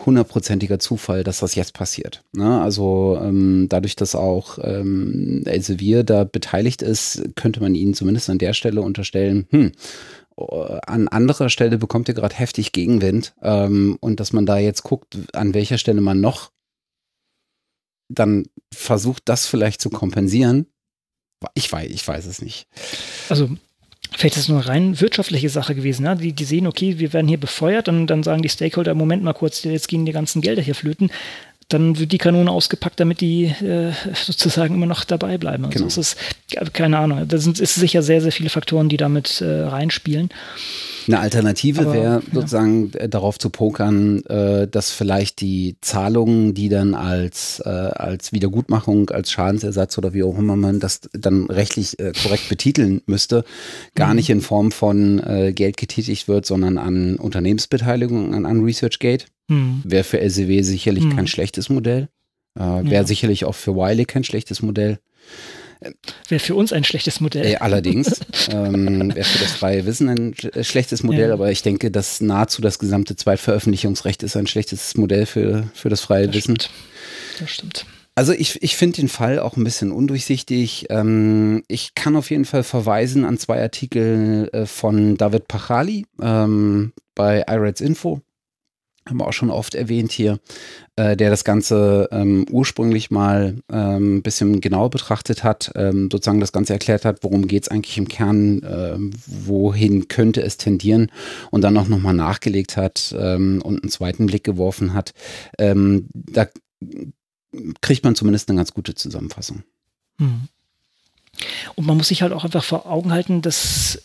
hundertprozentiger Zufall, dass das jetzt passiert. Ne? Also ähm, dadurch, dass auch ähm, Elsevier da beteiligt ist, könnte man ihnen zumindest an der Stelle unterstellen, hm, an anderer Stelle bekommt ihr gerade heftig Gegenwind ähm, und dass man da jetzt guckt, an welcher Stelle man noch dann versucht, das vielleicht zu kompensieren. Ich weiß, ich weiß es nicht. Also vielleicht ist es nur eine rein wirtschaftliche Sache gewesen. Ne? Die, die sehen, okay, wir werden hier befeuert und dann sagen die Stakeholder, Moment mal kurz, jetzt gehen die ganzen Gelder hier flöten dann wird die Kanone ausgepackt, damit die äh, sozusagen immer noch dabei bleiben. Also genau. es ist, keine Ahnung, da sind ist sicher sehr, sehr viele Faktoren, die damit äh, reinspielen. Eine Alternative wäre sozusagen ja. Äh, darauf zu pokern, äh, dass vielleicht die Zahlungen, die dann als, äh, als Wiedergutmachung, als Schadensersatz oder wie auch immer man das dann rechtlich korrekt betiteln müsste, gar mhm. nicht in Form von Geld getätigt wird, sondern an Unternehmensbeteiligung, an, an ResearchGate. Mhm. Wäre für LCW sicherlich mhm. kein schlechtes Modell. Wäre ja. sicherlich auch für Wiley kein schlechtes Modell. Wäre für uns ein schlechtes Modell. Äh, allerdings ähm, wäre für das freie Wissen ein äh, schlechtes Modell, ja. aber ich denke, dass nahezu das gesamte Zweitveröffentlichungsrecht ist ein schlechtes Modell für, für das freie das Wissen. Stimmt. Das stimmt. Also ich, ich finde den Fall auch ein bisschen undurchsichtig. Ähm, ich kann auf jeden Fall verweisen an zwei Artikel äh, von David Pachali ähm, bei iRads Info haben wir auch schon oft erwähnt hier, äh, der das Ganze ähm, ursprünglich mal ähm, ein bisschen genauer betrachtet hat, ähm, sozusagen das Ganze erklärt hat, worum geht es eigentlich im Kern, äh, wohin könnte es tendieren und dann auch nochmal nachgelegt hat ähm, und einen zweiten Blick geworfen hat. Ähm, da kriegt man zumindest eine ganz gute Zusammenfassung. Hm. Und man muss sich halt auch einfach vor Augen halten, dass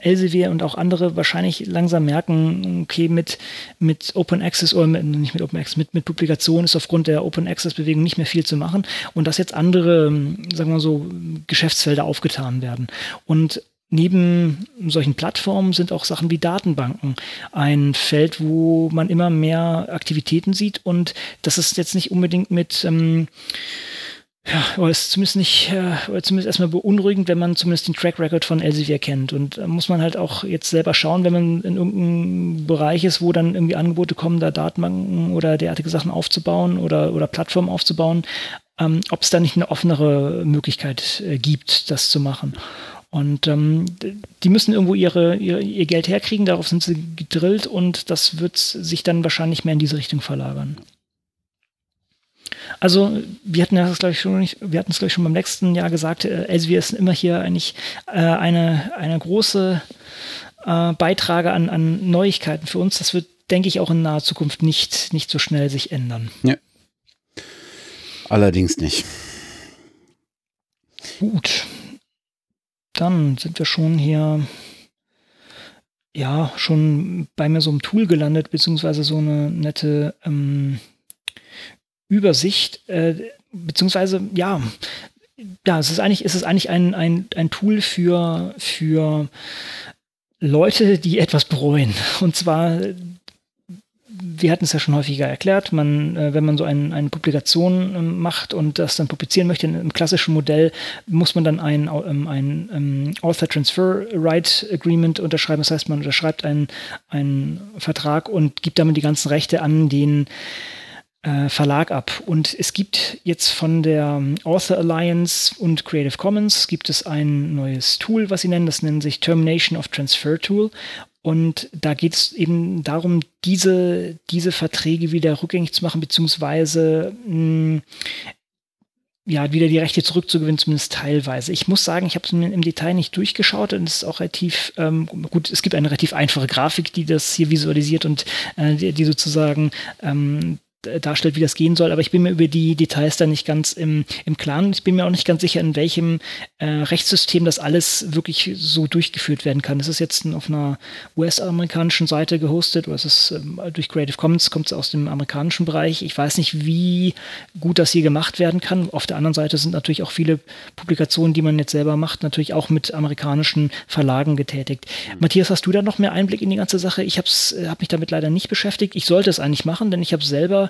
Elsevier und auch andere wahrscheinlich langsam merken, okay, mit, mit Open Access oder mit, nicht mit Open Access, mit, mit Publikation ist aufgrund der Open Access Bewegung nicht mehr viel zu machen und dass jetzt andere, sagen wir so, Geschäftsfelder aufgetan werden. Und Neben solchen Plattformen sind auch Sachen wie Datenbanken ein Feld, wo man immer mehr Aktivitäten sieht und das ist jetzt nicht unbedingt mit ähm, ja, aber es ist zumindest nicht, äh, oder zumindest erstmal beunruhigend, wenn man zumindest den Track Record von Elsevier kennt. Und da muss man halt auch jetzt selber schauen, wenn man in irgendeinem Bereich ist, wo dann irgendwie Angebote kommen, da Datenbanken oder derartige Sachen aufzubauen oder, oder Plattformen aufzubauen, ähm, ob es da nicht eine offenere Möglichkeit äh, gibt, das zu machen. Und ähm, die müssen irgendwo ihre, ihre, ihr Geld herkriegen, darauf sind sie gedrillt und das wird sich dann wahrscheinlich mehr in diese Richtung verlagern. Also wir hatten das glaube ich schon nicht, wir hatten es glaube ich schon beim letzten Jahr gesagt, äh, Elsevier ist immer hier eigentlich äh, eine, eine große äh, Beitrage an, an Neuigkeiten für uns. Das wird, denke ich, auch in naher Zukunft nicht, nicht so schnell sich ändern. Ja. Allerdings nicht. Gut. Dann sind wir schon hier ja, schon bei mir so einem Tool gelandet, beziehungsweise so eine nette ähm, Übersicht, äh, beziehungsweise ja, ja, es ist eigentlich, es ist eigentlich ein, ein, ein Tool für, für Leute, die etwas bereuen. Und zwar, wir hatten es ja schon häufiger erklärt, man, äh, wenn man so ein, eine Publikation äh, macht und das dann publizieren möchte im klassischen Modell, muss man dann ein, ähm, ein, ein ähm, Author Transfer Right Agreement unterschreiben. Das heißt, man unterschreibt einen, einen Vertrag und gibt damit die ganzen Rechte an den Verlag ab. Und es gibt jetzt von der Author Alliance und Creative Commons gibt es ein neues Tool, was sie nennen. Das nennt sich Termination of Transfer Tool. Und da geht es eben darum, diese, diese Verträge wieder rückgängig zu machen, beziehungsweise mh, ja, wieder die Rechte zurückzugewinnen, zumindest teilweise. Ich muss sagen, ich habe es im Detail nicht durchgeschaut und es ist auch relativ, ähm, gut, es gibt eine relativ einfache Grafik, die das hier visualisiert und äh, die, die, sozusagen ähm, darstellt, wie das gehen soll, aber ich bin mir über die Details da nicht ganz im, im Klaren. Ich bin mir auch nicht ganz sicher, in welchem äh, Rechtssystem das alles wirklich so durchgeführt werden kann. Ist es jetzt auf einer US-amerikanischen Seite gehostet oder ist es ähm, durch Creative Commons, kommt es aus dem amerikanischen Bereich? Ich weiß nicht, wie gut das hier gemacht werden kann. Auf der anderen Seite sind natürlich auch viele Publikationen, die man jetzt selber macht, natürlich auch mit amerikanischen Verlagen getätigt. Mhm. Matthias, hast du da noch mehr Einblick in die ganze Sache? Ich habe äh, hab mich damit leider nicht beschäftigt. Ich sollte es eigentlich machen, denn ich habe selber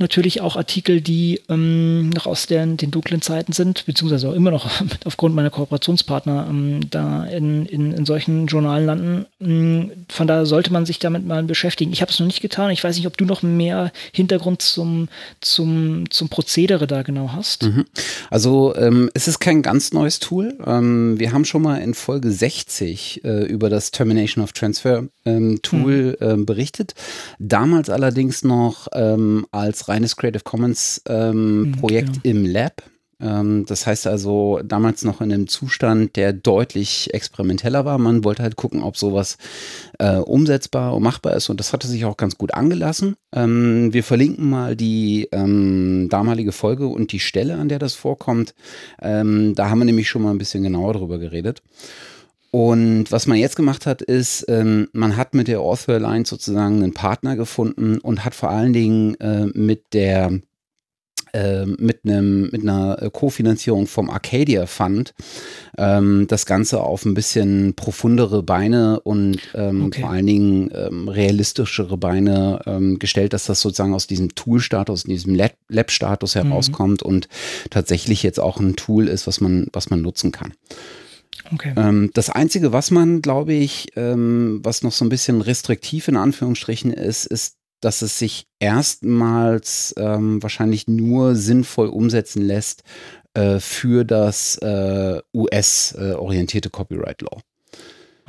natürlich auch Artikel, die ähm, noch aus den, den dunklen Zeiten sind, beziehungsweise auch immer noch aufgrund meiner Kooperationspartner ähm, da in, in, in, solchen Journalen landen. Ähm, von daher sollte man sich damit mal beschäftigen. Ich habe es noch nicht getan. Ich weiß nicht, ob du noch mehr Hintergrund zum, zum, zum Prozedere da genau hast. Mhm. Also ähm, es ist kein ganz neues Tool. Ähm, wir haben schon mal in Folge 60 äh, über das Termination of Transfer ähm, Tool mhm. berichtet. Damals allerdings noch als reines Creative Commons ähm, mhm, Projekt genau. im Lab. Ähm, das heißt also damals noch in einem Zustand, der deutlich experimenteller war. Man wollte halt gucken, ob sowas äh, umsetzbar und machbar ist und das hatte sich auch ganz gut angelassen. Ähm, wir verlinken mal die ähm, damalige Folge und die Stelle, an der das vorkommt. Ähm, da haben wir nämlich schon mal ein bisschen genauer drüber geredet. Und was man jetzt gemacht hat, ist, ähm, man hat mit der Author Alliance sozusagen einen Partner gefunden und hat vor allen Dingen äh, mit der äh, mit einem mit einer Kofinanzierung vom Arcadia Fund ähm, das Ganze auf ein bisschen profundere Beine und ähm, okay. vor allen Dingen ähm, realistischere Beine ähm, gestellt, dass das sozusagen aus diesem Tool-Status, diesem Lab-Status mhm. herauskommt mhm. und tatsächlich jetzt auch ein Tool ist, was man was man nutzen kann. Okay. Ähm, das Einzige, was man, glaube ich, ähm, was noch so ein bisschen restriktiv in Anführungsstrichen ist, ist dass es sich erstmals ähm, wahrscheinlich nur sinnvoll umsetzen lässt äh, für das äh, US-orientierte äh, Copyright Law.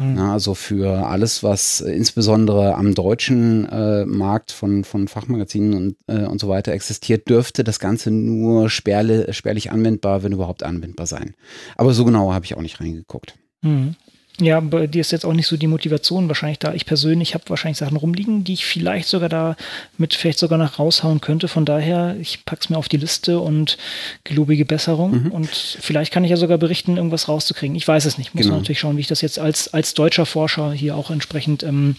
Mhm. Ja, also für alles, was äh, insbesondere am deutschen äh, Markt von, von Fachmagazinen und, äh, und so weiter existiert, dürfte das Ganze nur spärle, spärlich anwendbar, wenn überhaupt anwendbar sein. Aber so genau habe ich auch nicht reingeguckt. Mhm. Ja, bei dir ist jetzt auch nicht so die Motivation wahrscheinlich da. Ich persönlich habe wahrscheinlich Sachen rumliegen, die ich vielleicht sogar da mit vielleicht sogar noch raushauen könnte. Von daher, ich packe es mir auf die Liste und gelobige Besserung. Mhm. Und vielleicht kann ich ja sogar berichten, irgendwas rauszukriegen. Ich weiß es nicht. Muss genau. man natürlich schauen, wie ich das jetzt als, als deutscher Forscher hier auch entsprechend ähm,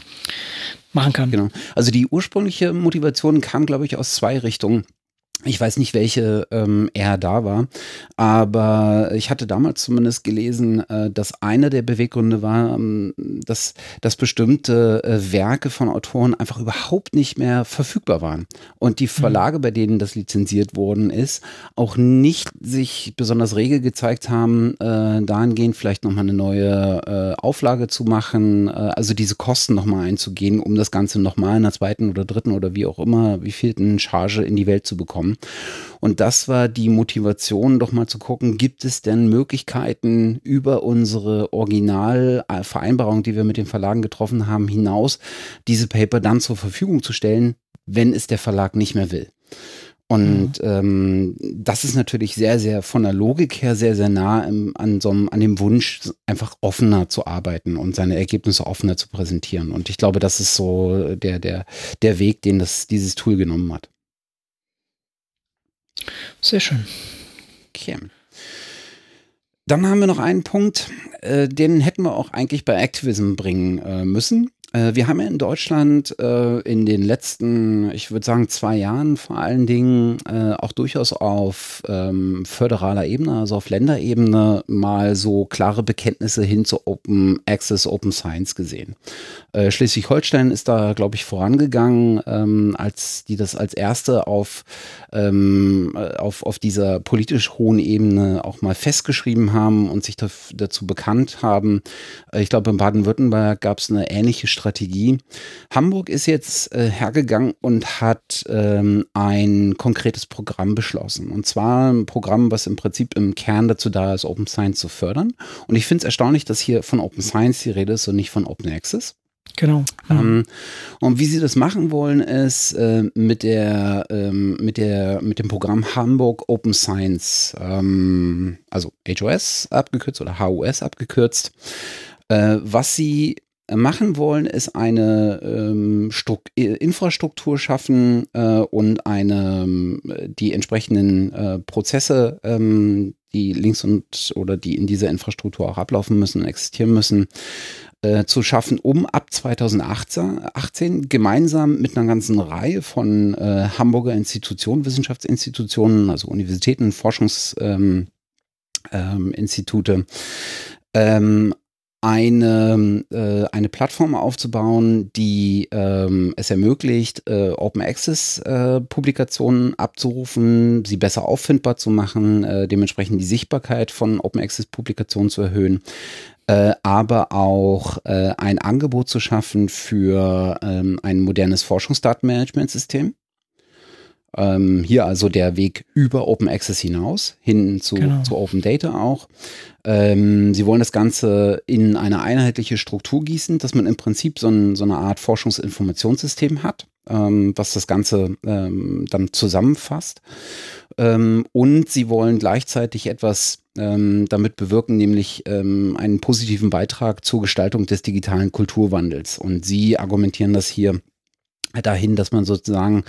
machen kann. Genau. Also die ursprüngliche Motivation kam, glaube ich, aus zwei Richtungen. Ich weiß nicht, welche ähm, er da war, aber ich hatte damals zumindest gelesen, äh, dass einer der Beweggründe war, ähm, dass, dass bestimmte äh, Werke von Autoren einfach überhaupt nicht mehr verfügbar waren. Und die mhm. Verlage, bei denen das lizenziert worden ist, auch nicht sich besonders rege gezeigt haben, äh, dahingehend vielleicht nochmal eine neue äh, Auflage zu machen, äh, also diese Kosten nochmal einzugehen, um das Ganze nochmal in der zweiten oder dritten oder wie auch immer, wie vielten Charge in die Welt zu bekommen. Und das war die Motivation, doch mal zu gucken, gibt es denn Möglichkeiten über unsere Originalvereinbarung, die wir mit den Verlagen getroffen haben, hinaus, diese Paper dann zur Verfügung zu stellen, wenn es der Verlag nicht mehr will. Und mhm. ähm, das ist natürlich sehr, sehr von der Logik her sehr, sehr nah im, an, so einem, an dem Wunsch, einfach offener zu arbeiten und seine Ergebnisse offener zu präsentieren. Und ich glaube, das ist so der, der, der Weg, den das, dieses Tool genommen hat. Sehr schön. Okay. Dann haben wir noch einen Punkt, äh, den hätten wir auch eigentlich bei Activism bringen äh, müssen. Äh, wir haben ja in Deutschland äh, in den letzten, ich würde sagen, zwei Jahren vor allen Dingen äh, auch durchaus auf ähm, föderaler Ebene, also auf Länderebene, mal so klare Bekenntnisse hin zu Open Access, Open Science gesehen. Äh, Schleswig-Holstein ist da, glaube ich, vorangegangen, ähm, als die das als erste auf, ähm, auf, auf dieser politisch hohen Ebene auch mal festgeschrieben haben und sich dazu bekannt haben. ich glaube, in Baden-Württemberg gab es eine ähnliche Strategie Strategie. Hamburg ist jetzt äh, hergegangen und hat ähm, ein konkretes Programm beschlossen. Und zwar ein Programm, was im Prinzip im Kern dazu da ist, Open Science zu fördern. Und ich finde es erstaunlich, dass hier von Open Science die Rede ist und nicht von Open Access. Genau. Ähm, und wie sie das machen wollen, ist äh, mit der ähm, mit der mit dem Programm Hamburg Open Science, ähm, also HOS abgekürzt oder HOS abgekürzt. Äh, was sie machen wollen, ist eine ähm, Infrastruktur schaffen äh, und eine, ähm, die entsprechenden äh, Prozesse, ähm, die links und oder die in dieser Infrastruktur auch ablaufen müssen, existieren müssen, äh, zu schaffen, um ab 2018 gemeinsam mit einer ganzen Reihe von äh, Hamburger Institutionen, Wissenschaftsinstitutionen, also Universitäten, Forschungsinstitute, ähm, ähm, eine, äh, eine Plattform aufzubauen, die ähm, es ermöglicht, äh, Open Access äh, Publikationen abzurufen, sie besser auffindbar zu machen, äh, dementsprechend die Sichtbarkeit von Open Access Publikationen zu erhöhen, äh, aber auch äh, ein Angebot zu schaffen für ähm, ein modernes Forschungsdatenmanagementsystem. Ähm, hier also der Weg über Open Access hinaus, hin zu, genau. zu Open Data auch. Ähm, sie wollen das Ganze in eine einheitliche Struktur gießen, dass man im Prinzip so, ein, so eine Art Forschungsinformationssystem hat, ähm, was das Ganze ähm, dann zusammenfasst. Ähm, und sie wollen gleichzeitig etwas ähm, damit bewirken, nämlich einen positiven Beitrag zur Gestaltung des digitalen Kulturwandels. Und sie argumentieren das hier dahin, dass man sozusagen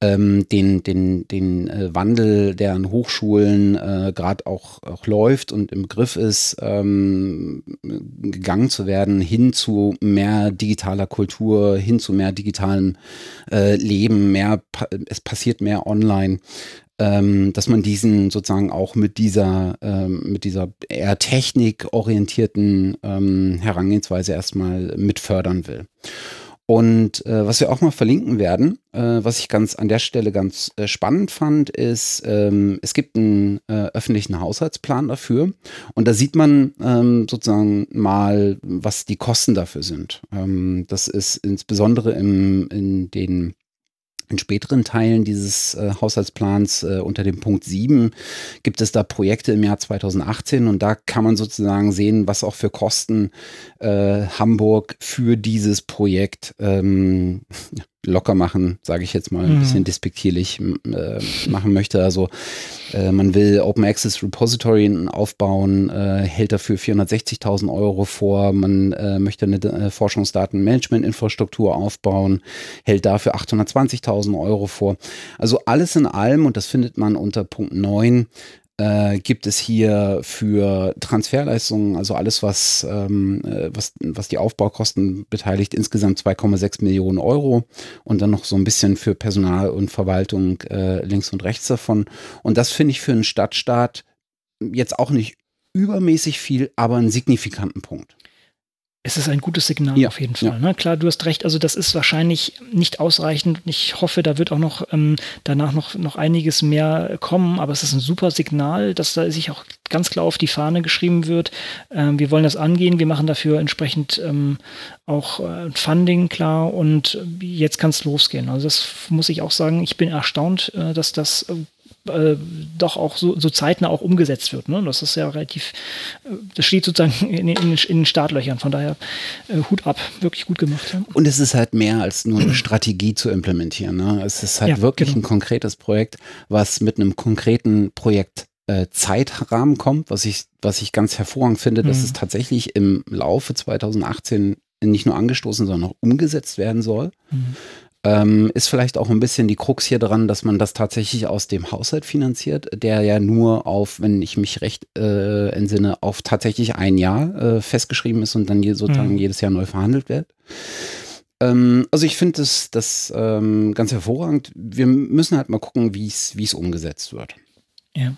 ähm, den, den, den äh, Wandel, der an Hochschulen äh, gerade auch, auch läuft und im Begriff ist, ähm, gegangen zu werden, hin zu mehr digitaler Kultur, hin zu mehr digitalem äh, Leben, mehr, es passiert mehr online, ähm, dass man diesen sozusagen auch mit dieser, ähm, mit dieser eher technikorientierten ähm, Herangehensweise erstmal mit fördern will. Und äh, was wir auch mal verlinken werden, äh, was ich ganz an der Stelle ganz äh, spannend fand, ist, ähm, es gibt einen äh, öffentlichen Haushaltsplan dafür und da sieht man ähm, sozusagen mal, was die Kosten dafür sind. Ähm, das ist insbesondere im, in den in späteren Teilen dieses äh, Haushaltsplans äh, unter dem Punkt 7 gibt es da Projekte im Jahr 2018 und da kann man sozusagen sehen, was auch für Kosten äh, Hamburg für dieses Projekt ähm, locker machen, sage ich jetzt mal ein mhm. bisschen despektierlich äh, machen möchte. Also äh, man will Open Access Repository aufbauen, äh, hält dafür 460.000 Euro vor. Man äh, möchte eine äh, Forschungsdatenmanagement-Infrastruktur aufbauen, hält dafür 820.000 Euro vor. Also alles in allem, und das findet man unter Punkt 9, äh, gibt es hier für Transferleistungen, also alles, was, ähm, äh, was, was die Aufbaukosten beteiligt, insgesamt 2,6 Millionen Euro und dann noch so ein bisschen für Personal und Verwaltung äh, links und rechts davon. Und das finde ich für einen Stadtstaat jetzt auch nicht übermäßig viel, aber einen signifikanten Punkt es ist ein gutes Signal ja, auf jeden Fall. Ja. Ne? Klar, du hast recht, also das ist wahrscheinlich nicht ausreichend. Ich hoffe, da wird auch noch ähm, danach noch, noch einiges mehr kommen, aber es ist ein super Signal, dass da sich auch ganz klar auf die Fahne geschrieben wird. Ähm, wir wollen das angehen, wir machen dafür entsprechend ähm, auch äh, Funding klar und jetzt kann es losgehen. Also das muss ich auch sagen, ich bin erstaunt, äh, dass das äh, doch auch so, so zeitnah auch umgesetzt wird. Ne? Das ist ja relativ, äh, das steht sozusagen in, in, in den Startlöchern. Von daher äh, Hut ab, wirklich gut gemacht. Ja. Und es ist halt mehr als nur eine Strategie zu implementieren. Ne? Es ist halt ja, wirklich genau. ein konkretes Projekt, was mit einem konkreten Projekt äh, Zeitrahmen kommt, was ich, was ich ganz hervorragend finde, dass mhm. es tatsächlich im Laufe 2018 nicht nur angestoßen, sondern auch umgesetzt werden soll. Mhm. Ähm, ist vielleicht auch ein bisschen die Krux hier dran, dass man das tatsächlich aus dem Haushalt finanziert, der ja nur auf, wenn ich mich recht äh, entsinne, auf tatsächlich ein Jahr äh, festgeschrieben ist und dann je, sozusagen mhm. jedes Jahr neu verhandelt wird. Ähm, also ich finde das, das ähm, ganz hervorragend. Wir müssen halt mal gucken, wie es umgesetzt wird. Ja.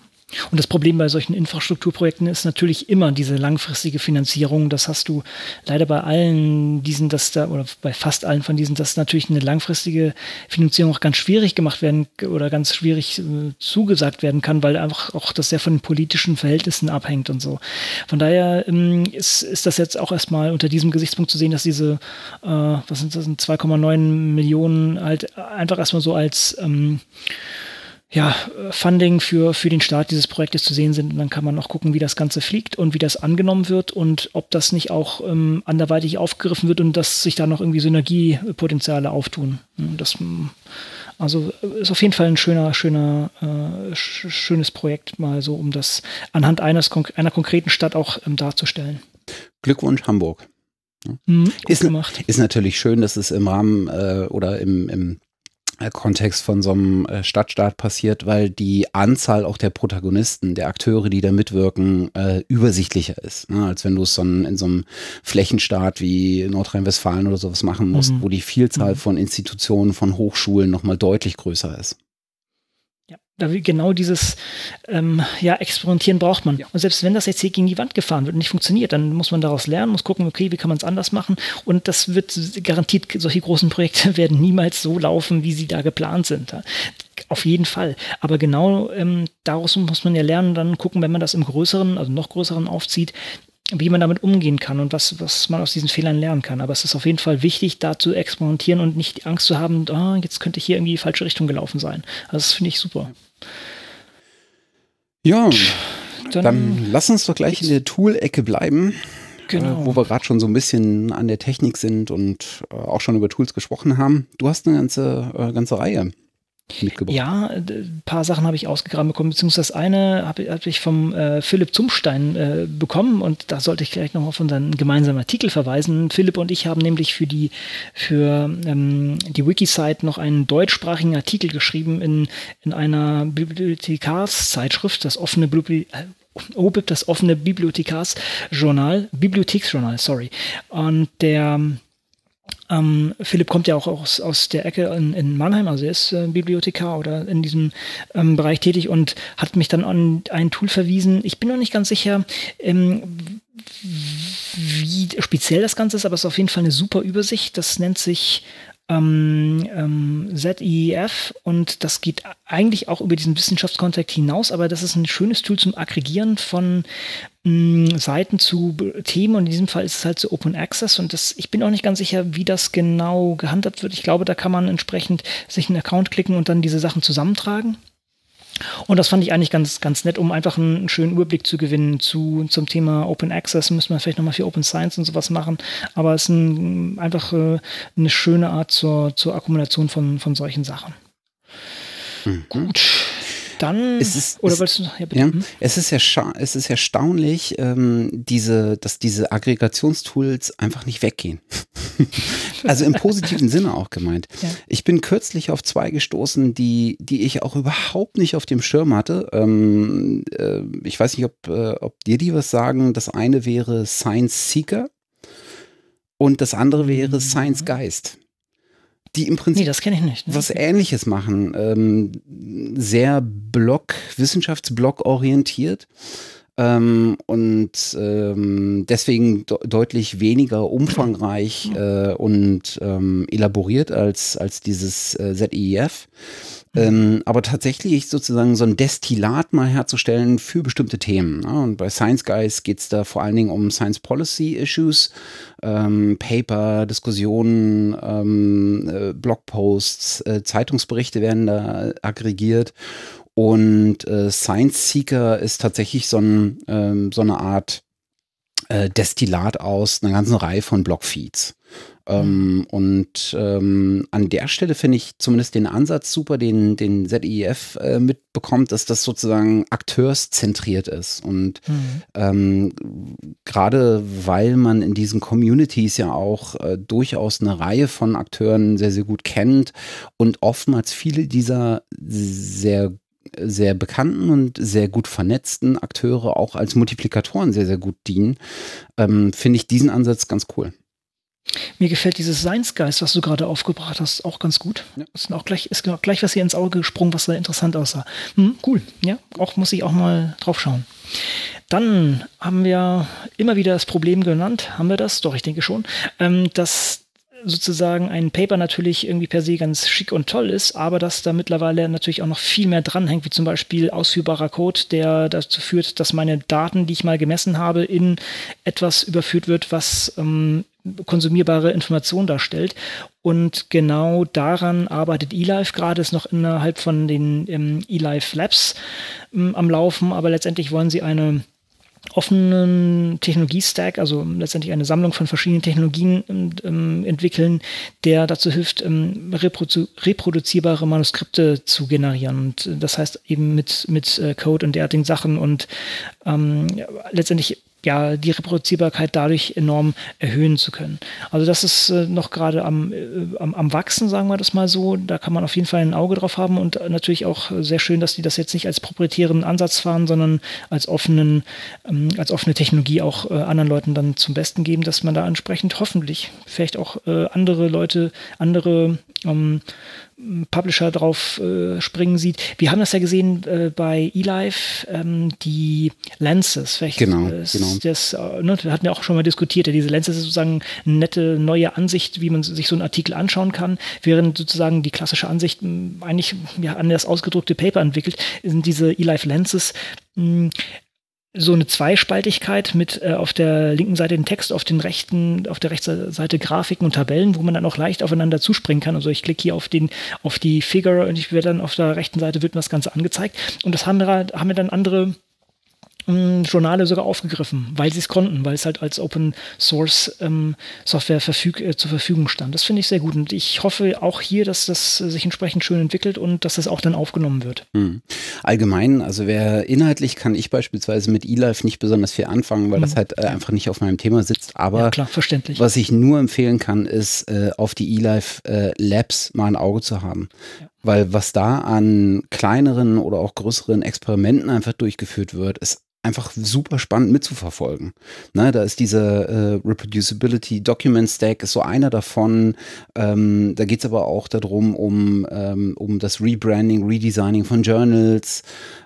Und das Problem bei solchen Infrastrukturprojekten ist natürlich immer diese langfristige Finanzierung. Das hast du leider bei allen diesen, dass da, oder bei fast allen von diesen, dass natürlich eine langfristige Finanzierung auch ganz schwierig gemacht werden oder ganz schwierig äh, zugesagt werden kann, weil einfach auch das sehr von den politischen Verhältnissen abhängt und so. Von daher ähm, ist, ist das jetzt auch erstmal unter diesem Gesichtspunkt zu sehen, dass diese, äh, was sind das, 2,9 Millionen halt einfach erstmal so als ähm, ja, Funding für, für den Start dieses Projektes zu sehen sind. Und dann kann man auch gucken, wie das Ganze fliegt und wie das angenommen wird und ob das nicht auch ähm, anderweitig aufgegriffen wird und dass sich da noch irgendwie Synergiepotenziale auftun. Das, also ist auf jeden Fall ein schöner, schöner, äh, sch schönes Projekt, mal so, um das anhand eines, einer konkreten Stadt auch ähm, darzustellen. Glückwunsch, Hamburg. Mhm, ist, ist, natürlich schön, dass es im Rahmen äh, oder im, im äh, Kontext von so einem äh, Stadtstaat passiert, weil die Anzahl auch der Protagonisten, der Akteure, die da mitwirken, äh, übersichtlicher ist. Ne? Als wenn du es so in so einem Flächenstaat wie Nordrhein-Westfalen oder sowas machen musst, mhm. wo die Vielzahl mhm. von Institutionen, von Hochschulen nochmal deutlich größer ist da genau dieses ähm, ja, Experimentieren braucht man. Ja. Und selbst wenn das jetzt hier gegen die Wand gefahren wird und nicht funktioniert, dann muss man daraus lernen, muss gucken, okay, wie kann man es anders machen. Und das wird garantiert, solche großen Projekte werden niemals so laufen, wie sie da geplant sind. Auf jeden Fall. Aber genau ähm, daraus muss man ja lernen, dann gucken, wenn man das im größeren, also noch größeren aufzieht, wie man damit umgehen kann und was, was man aus diesen Fehlern lernen kann. Aber es ist auf jeden Fall wichtig, da zu experimentieren und nicht die Angst zu haben, oh, jetzt könnte ich hier irgendwie die falsche Richtung gelaufen sein. Also das finde ich super. Ja, dann, dann lass uns doch gleich in der Tool-Ecke bleiben. Genau. Äh, wo wir gerade schon so ein bisschen an der Technik sind und äh, auch schon über Tools gesprochen haben. Du hast eine ganze, äh, ganze Reihe mitgebracht. Ja, ein paar Sachen habe ich ausgegraben bekommen, beziehungsweise das eine habe hab ich vom äh, Philipp Zumstein äh, bekommen und da sollte ich gleich nochmal auf unseren gemeinsamen Artikel verweisen. Philipp und ich haben nämlich für die, für ähm, die Wikisite noch einen deutschsprachigen Artikel geschrieben in, in einer Bibliothekarszeitschrift, das offene Bibliothek äh, das offene Bibliothekarsjournal, Bibliotheksjournal, sorry. Und der ähm, Philipp kommt ja auch aus, aus der Ecke in, in Mannheim, also er ist äh, Bibliothekar oder in diesem ähm, Bereich tätig und hat mich dann an ein Tool verwiesen. Ich bin noch nicht ganz sicher, ähm, wie speziell das Ganze ist, aber es ist auf jeden Fall eine super Übersicht. Das nennt sich ähm, ähm, ZEF und das geht eigentlich auch über diesen Wissenschaftskontext hinaus, aber das ist ein schönes Tool zum Aggregieren von mh, mm, Seiten zu Themen und in diesem Fall ist es halt so Open Access und das, ich bin auch nicht ganz sicher, wie das genau gehandhabt wird. Ich glaube, da kann man entsprechend sich einen Account klicken und dann diese Sachen zusammentragen. Und das fand ich eigentlich ganz, ganz nett, um einfach einen schönen Überblick zu gewinnen zu, zum Thema Open Access. Müssen wir vielleicht nochmal für Open Science und sowas machen. Aber es ist ein, einfach äh, eine schöne Art zur, zur Akkumulation von, von solchen Sachen. Mhm. Gut. Dann, es ist, oder es, du, ja, ja, mhm. es, ist es ist erstaunlich, ähm, diese, dass diese Aggregationstools einfach nicht weggehen. also im positiven Sinne auch gemeint. Ja. Ich bin kürzlich auf zwei gestoßen, die, die ich auch überhaupt nicht auf dem Schirm hatte. Ähm, äh, ich weiß nicht, ob, äh, ob dir die was sagen. Das eine wäre Science Seeker und das andere wäre mhm. Science Geist die im Prinzip nee, nicht, ne? was Ähnliches machen. Ähm, sehr Blog, Wissenschaftsblog orientiert. Ähm, und ähm, deswegen de deutlich weniger umfangreich äh, und ähm, elaboriert als, als dieses äh, ZEF. Ähm, aber tatsächlich sozusagen so ein Destillat mal herzustellen für bestimmte Themen. Ne? Und bei Science Guys geht es da vor allen Dingen um Science Policy Issues, ähm, Paper, Diskussionen, ähm, äh, Blogposts, äh, Zeitungsberichte werden da aggregiert. Und äh, Science Seeker ist tatsächlich so, ein, ähm, so eine Art äh, Destillat aus einer ganzen Reihe von Blogfeeds. Ähm, und ähm, an der Stelle finde ich zumindest den Ansatz super, den, den ZEF äh, mitbekommt, dass das sozusagen akteurszentriert ist. Und mhm. ähm, gerade weil man in diesen Communities ja auch äh, durchaus eine Reihe von Akteuren sehr, sehr gut kennt und oftmals viele dieser sehr sehr bekannten und sehr gut vernetzten Akteure auch als Multiplikatoren sehr, sehr gut dienen, ähm, finde ich diesen Ansatz ganz cool. Mir gefällt dieses Seinsgeist, was du gerade aufgebracht hast, auch ganz gut. Ja. Ist auch gleich, ist gleich was hier ins Auge gesprungen, was da interessant aussah. Hm, cool, ja, auch muss ich auch mal drauf schauen. Dann haben wir immer wieder das Problem genannt, haben wir das? Doch, ich denke schon, ähm, dass sozusagen ein Paper natürlich irgendwie per se ganz schick und toll ist, aber dass da mittlerweile natürlich auch noch viel mehr dranhängt, wie zum Beispiel ausführbarer Code, der dazu führt, dass meine Daten, die ich mal gemessen habe, in etwas überführt wird, was ähm, konsumierbare Information darstellt. Und genau daran arbeitet eLife gerade, ist noch innerhalb von den ähm, eLife Labs ähm, am Laufen, aber letztendlich wollen sie eine offenen Technologiestack, also letztendlich eine Sammlung von verschiedenen Technologien ähm, entwickeln, der dazu hilft, ähm, reprodu reproduzierbare Manuskripte zu generieren. Und das heißt eben mit, mit äh, Code und derartigen Sachen und ähm, letztendlich ja, die Reproduzierbarkeit dadurch enorm erhöhen zu können. Also das ist äh, noch gerade am, äh, am, am, Wachsen, sagen wir das mal so. Da kann man auf jeden Fall ein Auge drauf haben und natürlich auch sehr schön, dass die das jetzt nicht als proprietären Ansatz fahren, sondern als offenen, ähm, als offene Technologie auch äh, anderen Leuten dann zum Besten geben, dass man da entsprechend hoffentlich vielleicht auch andere Leute, andere ähm, Publisher drauf äh, springen sieht. Wir haben das ja gesehen äh, bei eLife, ähm, die Lenses. Vielleicht genau, äh, genau. Das, äh, ne, wir hatten ja auch schon mal diskutiert, ja, diese Lenses ist sozusagen eine nette neue Ansicht, wie man sich so einen Artikel anschauen kann, während sozusagen die klassische Ansicht eigentlich ja, an das ausgedruckte Paper entwickelt, sind diese eLife Lenses mh, so eine Zweispaltigkeit mit äh, auf der linken Seite den Text, auf den rechten, auf der rechten Seite Grafiken und Tabellen, wo man dann auch leicht aufeinander zuspringen kann. Also ich klicke hier auf den, auf die Figure und ich werde dann auf der rechten Seite wird mir das Ganze angezeigt. Und das haben wir, haben wir dann andere Journale sogar aufgegriffen, weil sie es konnten, weil es halt als Open Source ähm, Software verfüg äh, zur Verfügung stand. Das finde ich sehr gut und ich hoffe auch hier, dass das sich entsprechend schön entwickelt und dass das auch dann aufgenommen wird. Mhm. Allgemein, also wer inhaltlich kann ich beispielsweise mit eLife nicht besonders viel anfangen, weil mhm. das halt äh, einfach nicht auf meinem Thema sitzt. Aber ja, klar, verständlich. was ich nur empfehlen kann, ist äh, auf die eLife äh, Labs mal ein Auge zu haben. Ja. Weil was da an kleineren oder auch größeren Experimenten einfach durchgeführt wird, ist einfach super spannend mitzuverfolgen. Ne, da ist diese äh, Reproducibility Document Stack ist so einer davon. Ähm, da geht es aber auch darum, um, ähm, um das Rebranding, Redesigning von Journals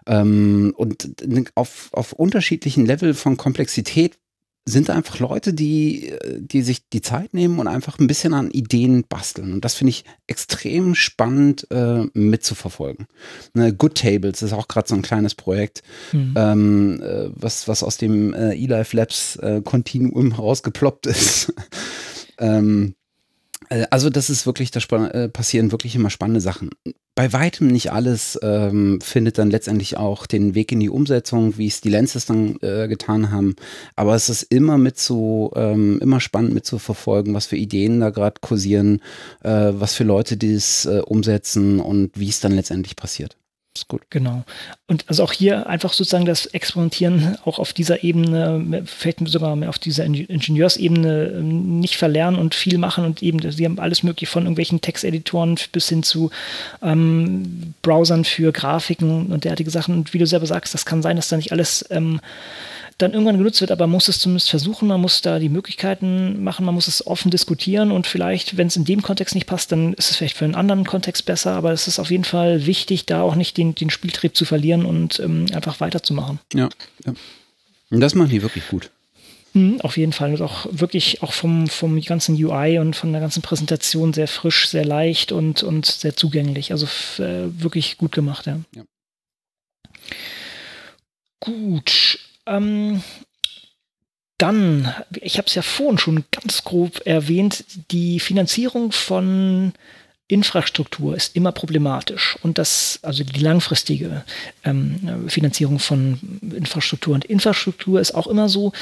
ähm, und auf, auf unterschiedlichen Level von Komplexität sind einfach Leute, die, die sich die Zeit nehmen und einfach ein bisschen an Ideen basteln. Und das finde ich extrem spannend äh, mitzuverfolgen. Ne, Good Tables ist auch gerade so ein kleines Projekt, mhm. ähm, äh, was, was aus dem äh, eLife Labs äh, Continuum rausgeploppt ist. ähm, äh, also das ist wirklich, da äh, passieren wirklich immer spannende Sachen. Bei weitem nicht alles ähm, findet dann letztendlich auch den Weg in die Umsetzung, wie es die Lenses dann äh, getan haben. Aber es ist immer mit so, ähm, immer spannend mit zu verfolgen, was für Ideen da gerade kursieren, äh, was für Leute das äh, umsetzen und wie es dann letztendlich passiert. Ist gut. Genau. Und also auch hier einfach sozusagen das Experimentieren auch auf dieser Ebene, vielleicht sogar auf dieser Ingenieursebene ähm, nicht verlernen und viel machen und eben, sie haben alles mögliche von irgendwelchen Texteditoren bis hin zu ähm, Browsern für Grafiken und derartige Sachen. Und wie du selber sagst, das kann sein, dass da nicht alles ähm, dann irgendwann genutzt wird, aber man muss es zumindest versuchen, man muss da die Möglichkeiten machen, man muss es offen diskutieren und vielleicht, wenn es in dem Kontext nicht passt, dann ist es vielleicht für einen anderen Kontext besser, aber es ist auf jeden Fall wichtig, da auch nicht den, den Spieltrieb zu verlieren und ähm, einfach weiterzumachen. Ja, ja. Und das machen die wirklich gut. Mhm, auf jeden Fall. Und auch wirklich auch vom, vom ganzen UI und von der ganzen Präsentation sehr frisch, sehr leicht und, und sehr zugänglich. Also äh, wirklich gut gemacht, ja. ja. Gut. Ähm, dann, ich habe es ja vorhin schon ganz grob erwähnt, die Finanzierung von Infrastruktur ist immer problematisch und das, also die langfristige ähm, Finanzierung von Infrastruktur und Infrastruktur ist auch immer so,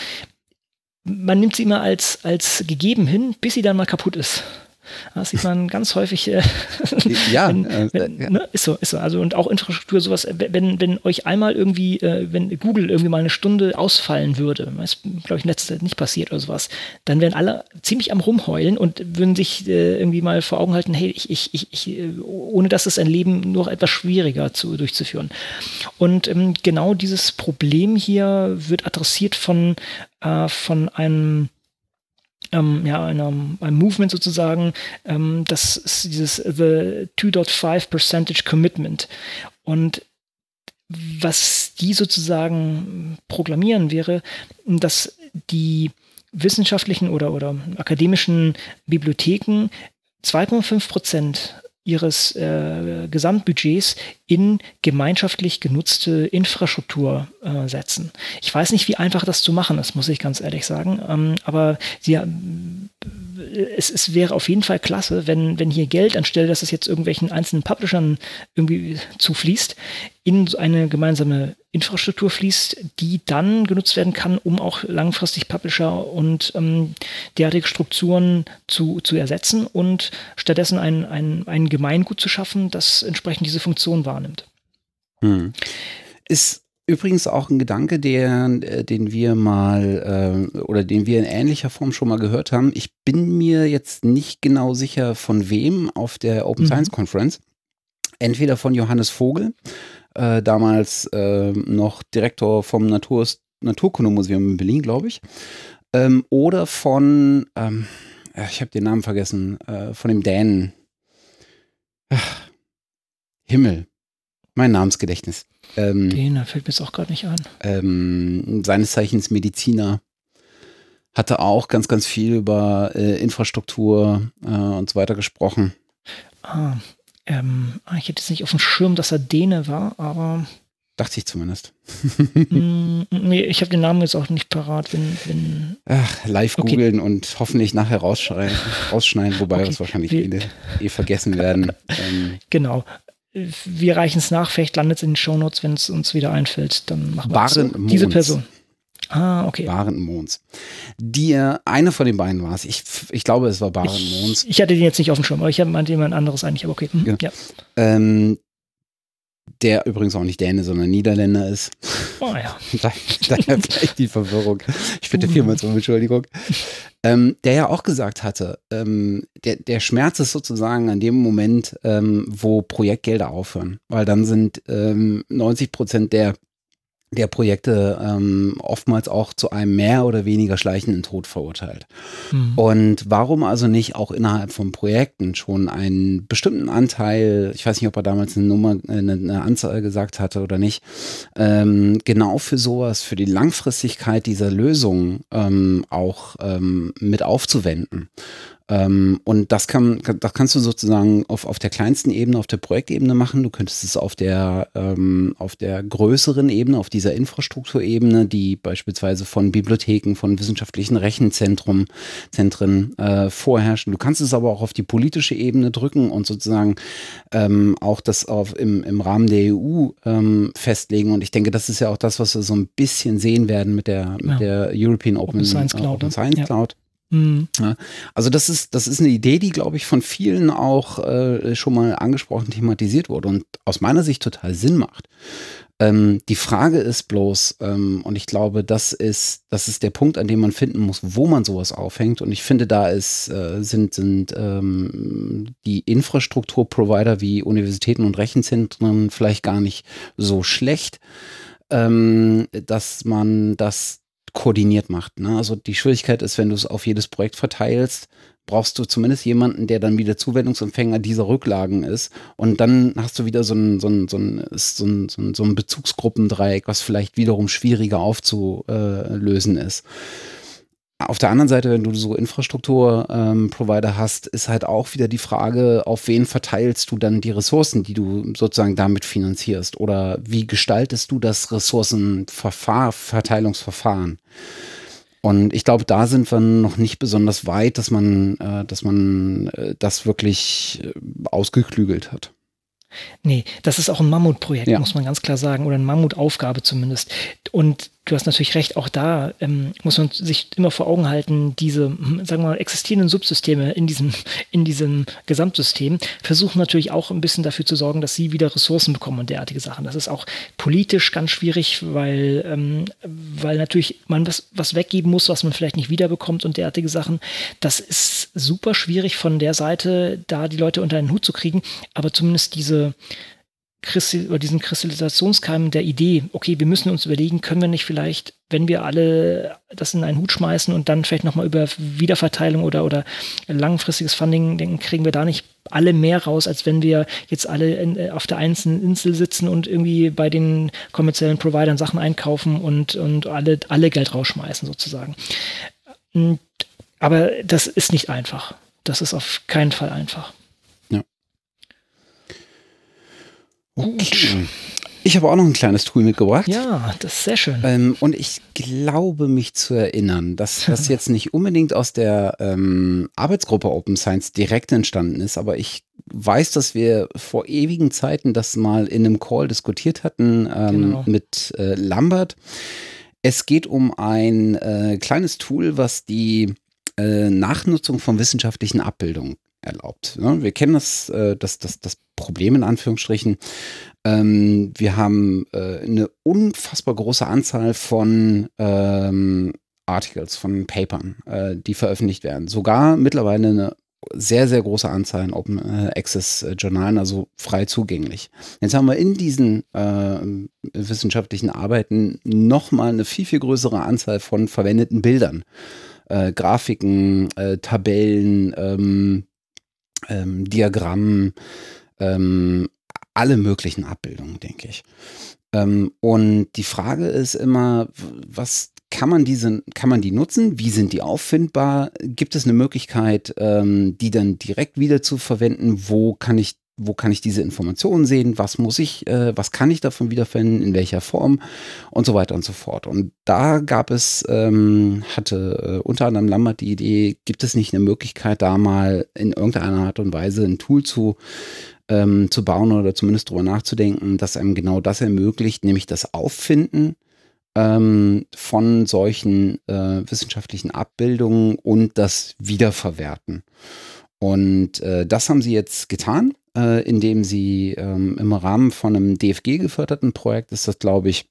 man nimmt sie immer als, als gegeben hin, bis sie dann mal kaputt ist. Das sieht man ganz häufig. Äh, ja, wenn, äh, wenn, ja. Ne, ist so, ist so. Also und auch Infrastruktur, sowas, wenn, wenn euch einmal irgendwie, äh, wenn Google irgendwie mal eine Stunde ausfallen würde, was glaube ich in letzter Zeit nicht passiert oder sowas, dann wären alle ziemlich am rumheulen und würden sich äh, irgendwie mal vor Augen halten, hey, ich, ich, ich, ich äh, ohne das ist ein Leben noch etwas schwieriger zu, durchzuführen. Und ähm, genau dieses Problem hier wird adressiert von, äh, von einem ähm, ja, einer, einem Movement sozusagen, ähm, das ist dieses The 2.5 Percentage Commitment. Und was die sozusagen proklamieren wäre, dass die wissenschaftlichen oder, oder akademischen Bibliotheken 2,5 Prozent ihres äh, Gesamtbudgets in gemeinschaftlich genutzte Infrastruktur äh, setzen. Ich weiß nicht, wie einfach das zu machen ist, muss ich ganz ehrlich sagen. Ähm, aber sie, es, es, wäre auf jeden Fall klasse, wenn, wenn hier Geld, anstelle dass es jetzt irgendwelchen einzelnen Publishern irgendwie zufließt, in eine gemeinsame Infrastruktur fließt, die dann genutzt werden kann, um auch langfristig Publisher und ähm, derartige Strukturen zu, zu ersetzen und stattdessen ein, ein, ein Gemeingut zu schaffen, das entsprechend diese Funktion wahrnimmt. Hm. Ist Übrigens auch ein Gedanke, der, äh, den wir mal äh, oder den wir in ähnlicher Form schon mal gehört haben. Ich bin mir jetzt nicht genau sicher, von wem auf der Open mhm. Science Conference. Entweder von Johannes Vogel, äh, damals äh, noch Direktor vom Natur Naturkundemuseum in Berlin, glaube ich, ähm, oder von, ähm, ich habe den Namen vergessen, äh, von dem Dänen. Ach, Himmel, mein Namensgedächtnis. Ähm, Den fällt mir jetzt auch gerade nicht an. Ähm, seines Zeichens Mediziner. Hatte auch ganz, ganz viel über äh, Infrastruktur äh, und so weiter gesprochen. Ah, ähm, ich hätte jetzt nicht auf dem Schirm, dass er Däne war, aber. Dachte ich zumindest. mm, nee, ich habe den Namen jetzt auch nicht parat. Wenn, wenn Ach, live okay. googeln und hoffentlich nachher rausschneiden, rausschneiden wobei okay. das wahrscheinlich viele eh vergessen werden. Ähm, genau wir reichen es nach, vielleicht landet es in den Shownotes, wenn es uns wieder einfällt, dann machen wir so. Diese Person. Ah, okay. Baren Mons. Die, eine von den beiden war es. Ich, ich glaube, es war Baren Mons. Ich hatte den jetzt nicht auf dem Schirm, aber ich meinte jemand anderes eigentlich, aber okay. Mhm, genau. ja. Ähm, der übrigens auch nicht Däne, sondern Niederländer ist. Oh ja. Daher vielleicht die Verwirrung. Ich bitte vielmals um Entschuldigung. Ähm, der ja auch gesagt hatte, ähm, der, der Schmerz ist sozusagen an dem Moment, ähm, wo Projektgelder aufhören. Weil dann sind 90 ähm, Prozent der der Projekte ähm, oftmals auch zu einem mehr oder weniger schleichenden Tod verurteilt. Mhm. Und warum also nicht auch innerhalb von Projekten schon einen bestimmten Anteil, ich weiß nicht, ob er damals eine Nummer, eine, eine Anzahl gesagt hatte oder nicht, ähm, genau für sowas, für die Langfristigkeit dieser Lösung ähm, auch ähm, mit aufzuwenden. Ähm, und das kann, das kannst du sozusagen auf, auf der kleinsten Ebene, auf der Projektebene machen. Du könntest es auf der, ähm, auf der größeren Ebene, auf dieser Infrastrukturebene, die beispielsweise von Bibliotheken, von wissenschaftlichen Rechenzentren Zentren, äh, vorherrschen. Du kannst es aber auch auf die politische Ebene drücken und sozusagen ähm, auch das auf, im, im Rahmen der EU ähm, festlegen. Und ich denke, das ist ja auch das, was wir so ein bisschen sehen werden mit der, mit der European Open, Open Science Cloud. Open ne? Science ja. Mhm. Ja, also das ist, das ist eine Idee, die, glaube ich, von vielen auch äh, schon mal angesprochen, thematisiert wurde und aus meiner Sicht total Sinn macht. Ähm, die Frage ist bloß, ähm, und ich glaube, das ist, das ist der Punkt, an dem man finden muss, wo man sowas aufhängt. Und ich finde, da ist, äh, sind, sind ähm, die Infrastrukturprovider wie Universitäten und Rechenzentren vielleicht gar nicht so schlecht, ähm, dass man das koordiniert macht. Ne? Also die Schwierigkeit ist, wenn du es auf jedes Projekt verteilst, brauchst du zumindest jemanden, der dann wieder Zuwendungsempfänger dieser Rücklagen ist. Und dann hast du wieder so ein, so ein, so ein, so ein, so ein, so ein Bezugsgruppendreieck, was vielleicht wiederum schwieriger aufzulösen ist. Auf der anderen Seite, wenn du so Infrastruktur-Provider ähm, hast, ist halt auch wieder die Frage, auf wen verteilst du dann die Ressourcen, die du sozusagen damit finanzierst? Oder wie gestaltest du das Ressourcenverteilungsverfahren? Und ich glaube, da sind wir noch nicht besonders weit, dass man, äh, dass man äh, das wirklich äh, ausgeklügelt hat. Nee, das ist auch ein Mammutprojekt, ja. muss man ganz klar sagen, oder eine Mammutaufgabe zumindest. Und du hast natürlich recht, auch da ähm, muss man sich immer vor Augen halten, diese, sagen wir mal, existierenden Subsysteme in diesem, in diesem Gesamtsystem versuchen natürlich auch ein bisschen dafür zu sorgen, dass sie wieder Ressourcen bekommen und derartige Sachen. Das ist auch politisch ganz schwierig, weil, ähm, weil natürlich man was, was weggeben muss, was man vielleicht nicht wiederbekommt und derartige Sachen. Das ist super schwierig von der Seite, da die Leute unter einen Hut zu kriegen, aber zumindest diese Oder diesen Kristallisationskeim der Idee, okay, wir müssen uns überlegen, können wir nicht vielleicht, wenn wir alle das in einen Hut schmeißen und dann vielleicht nochmal über Wiederverteilung oder, oder langfristiges Funding denken, kriegen wir da nicht alle mehr raus, als wenn wir jetzt alle in, äh, auf der einzelnen Insel sitzen und irgendwie bei den kommerziellen Providern Sachen einkaufen und, und alle, alle Geld rausschmeißen sozusagen. Aber das ist nicht einfach. Das ist auf keinen Fall einfach. Okay. Ich habe auch noch ein kleines Tool mitgebracht. Ja, das ist sehr schön. Ähm, und ich glaube mich zu erinnern, dass das jetzt nicht unbedingt aus der ähm, Arbeitsgruppe Open Science direkt entstanden ist, aber ich weiß, dass wir vor ewigen Zeiten das mal in einem Call diskutiert hatten ähm, genau. mit äh, Lambert. Es geht um ein äh, kleines Tool, was die äh, Nachnutzung von wissenschaftlichen Abbildungen erlaubt. Ne? Wir kennen das, äh, das, das, das Problem in Anführungsstrichen. Ähm, wir haben äh, eine unfassbar große Anzahl von ähm, Articles, von Papern, äh, die veröffentlicht werden. Sogar mittlerweile eine sehr, sehr große Anzahl in Open Access Journalen, also frei zugänglich. Jetzt haben wir in diesen wissenschaftlichen Arbeiten nochmal eine viel, viel größere Anzahl von verwendeten Bildern. Äh, Grafiken, äh, Tabellen, ähm, ähm, Diagrammen, ähm, alle möglichen Abbildungen, denke ich. Ähm, und die Frage ist immer, was kann man diese, kann man die nutzen? Wie sind die auffindbar? Gibt es eine Möglichkeit, ähm, die dann direkt wieder zu verwenden? Wo kann ich wo kann ich diese Informationen sehen, was muss ich, äh, was kann ich davon wiederfinden, in welcher Form und so weiter und so fort. Und da gab es, ähm, hatte äh, unter anderem Lambert die Idee, gibt es nicht eine Möglichkeit, da mal in irgendeiner Art und Weise ein Tool zu, ähm, zu bauen oder zumindest drüber nachzudenken, das einem genau das ermöglicht, nämlich das Auffinden ähm, von solchen äh, wissenschaftlichen Abbildungen und das Wiederverwerten. Und äh, das haben sie jetzt getan äh, indem sie ähm, im Rahmen von einem DFG geförderten Projekt, ist das, glaube ich,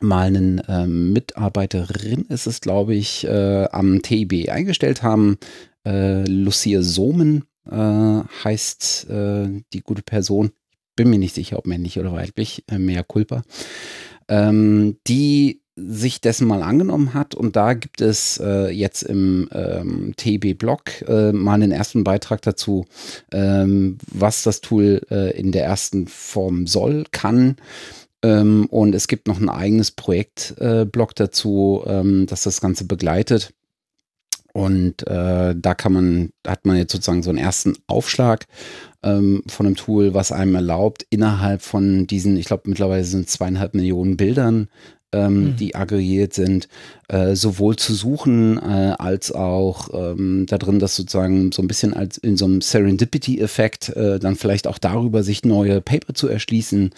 mal eine ähm, Mitarbeiterin, ist es, glaube ich, äh, am TIB eingestellt haben. Äh, Lucia Somen äh, heißt äh, die gute Person. Bin mir nicht sicher, ob männlich oder weiblich, äh, mehr Culpa. ähm, die sich dessen mal angenommen hat und da gibt es äh, jetzt im ähm, TB-Blog äh, mal einen ersten Beitrag dazu, ähm, was das Tool äh, in der ersten Form soll, kann. Ähm, und es gibt noch ein eigenes Projektblog dazu, ähm, das das Ganze begleitet. Und äh, da kann man, hat man jetzt sozusagen so einen ersten Aufschlag ähm, von einem Tool, was einem erlaubt, innerhalb von diesen, ich glaube mittlerweile sind zweieinhalb Millionen Bildern, ähm, mhm. die aggregiert sind, äh, sowohl zu suchen äh, als auch ähm, da drin, das sozusagen so ein bisschen als in so einem Serendipity-Effekt äh, dann vielleicht auch darüber sich neue Paper zu erschließen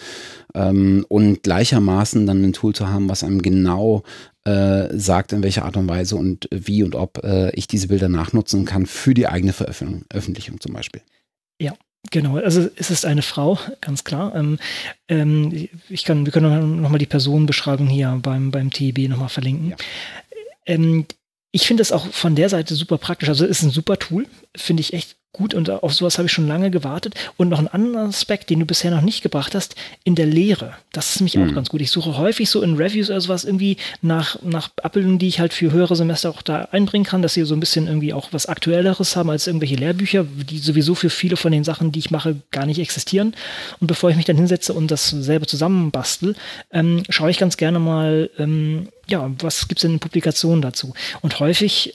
ähm, und gleichermaßen dann ein Tool zu haben, was einem genau äh, sagt, in welcher Art und Weise und wie und ob äh, ich diese Bilder nachnutzen kann für die eigene Veröffentlichung zum Beispiel. Genau, also es ist eine Frau, ganz klar. Ähm, ähm, ich kann, wir können nochmal die Personenbeschreibung hier beim, beim TEB nochmal verlinken. Ja. Ähm, ich finde es auch von der Seite super praktisch. Also es ist ein super Tool, finde ich echt gut und auf sowas habe ich schon lange gewartet. Und noch ein anderer Aspekt, den du bisher noch nicht gebracht hast, in der Lehre. Das ist nämlich mhm. auch ganz gut. Ich suche häufig so in Reviews oder sowas irgendwie nach, nach Abbildungen, die ich halt für höhere Semester auch da einbringen kann, dass sie so ein bisschen irgendwie auch was Aktuelleres haben als irgendwelche Lehrbücher, die sowieso für viele von den Sachen, die ich mache, gar nicht existieren. Und bevor ich mich dann hinsetze und das selber zusammenbastel, ähm, schaue ich ganz gerne mal, ähm, ja, was gibt es denn in Publikationen dazu? Und häufig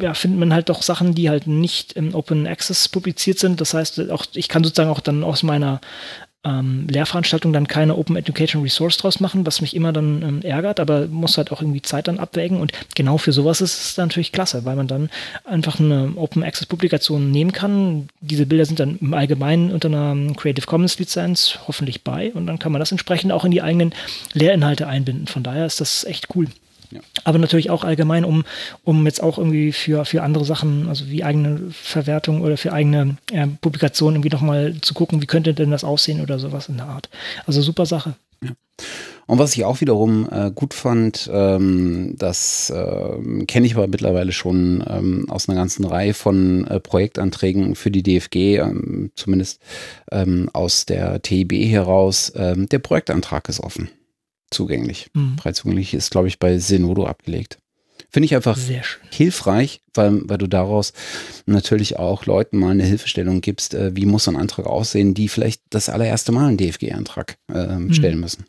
ja, findet man halt doch Sachen, die halt nicht im Open Access publiziert sind. Das heißt, auch ich kann sozusagen auch dann aus meiner ähm, Lehrveranstaltung dann keine Open Education Resource draus machen, was mich immer dann ähm, ärgert, aber muss halt auch irgendwie Zeit dann abwägen und genau für sowas ist es natürlich klasse, weil man dann einfach eine Open Access Publikation nehmen kann. Diese Bilder sind dann im Allgemeinen unter einer Creative Commons Lizenz hoffentlich bei und dann kann man das entsprechend auch in die eigenen Lehrinhalte einbinden. Von daher ist das echt cool. Ja. Aber natürlich auch allgemein, um, um jetzt auch irgendwie für, für andere Sachen, also wie eigene Verwertung oder für eigene äh, Publikationen irgendwie nochmal zu gucken, wie könnte denn das aussehen oder sowas in der Art. Also super Sache. Ja. Und was ich auch wiederum äh, gut fand, ähm, das äh, kenne ich aber mittlerweile schon ähm, aus einer ganzen Reihe von äh, Projektanträgen für die DFG, ähm, zumindest ähm, aus der TIB heraus, ähm, der Projektantrag ist offen zugänglich. Mhm. Frei zugänglich ist, glaube ich, bei Zenodo abgelegt. Finde ich einfach hilfreich, weil, weil du daraus natürlich auch Leuten mal eine Hilfestellung gibst, äh, wie muss so ein Antrag aussehen, die vielleicht das allererste Mal einen DFG-Antrag äh, mhm. stellen müssen.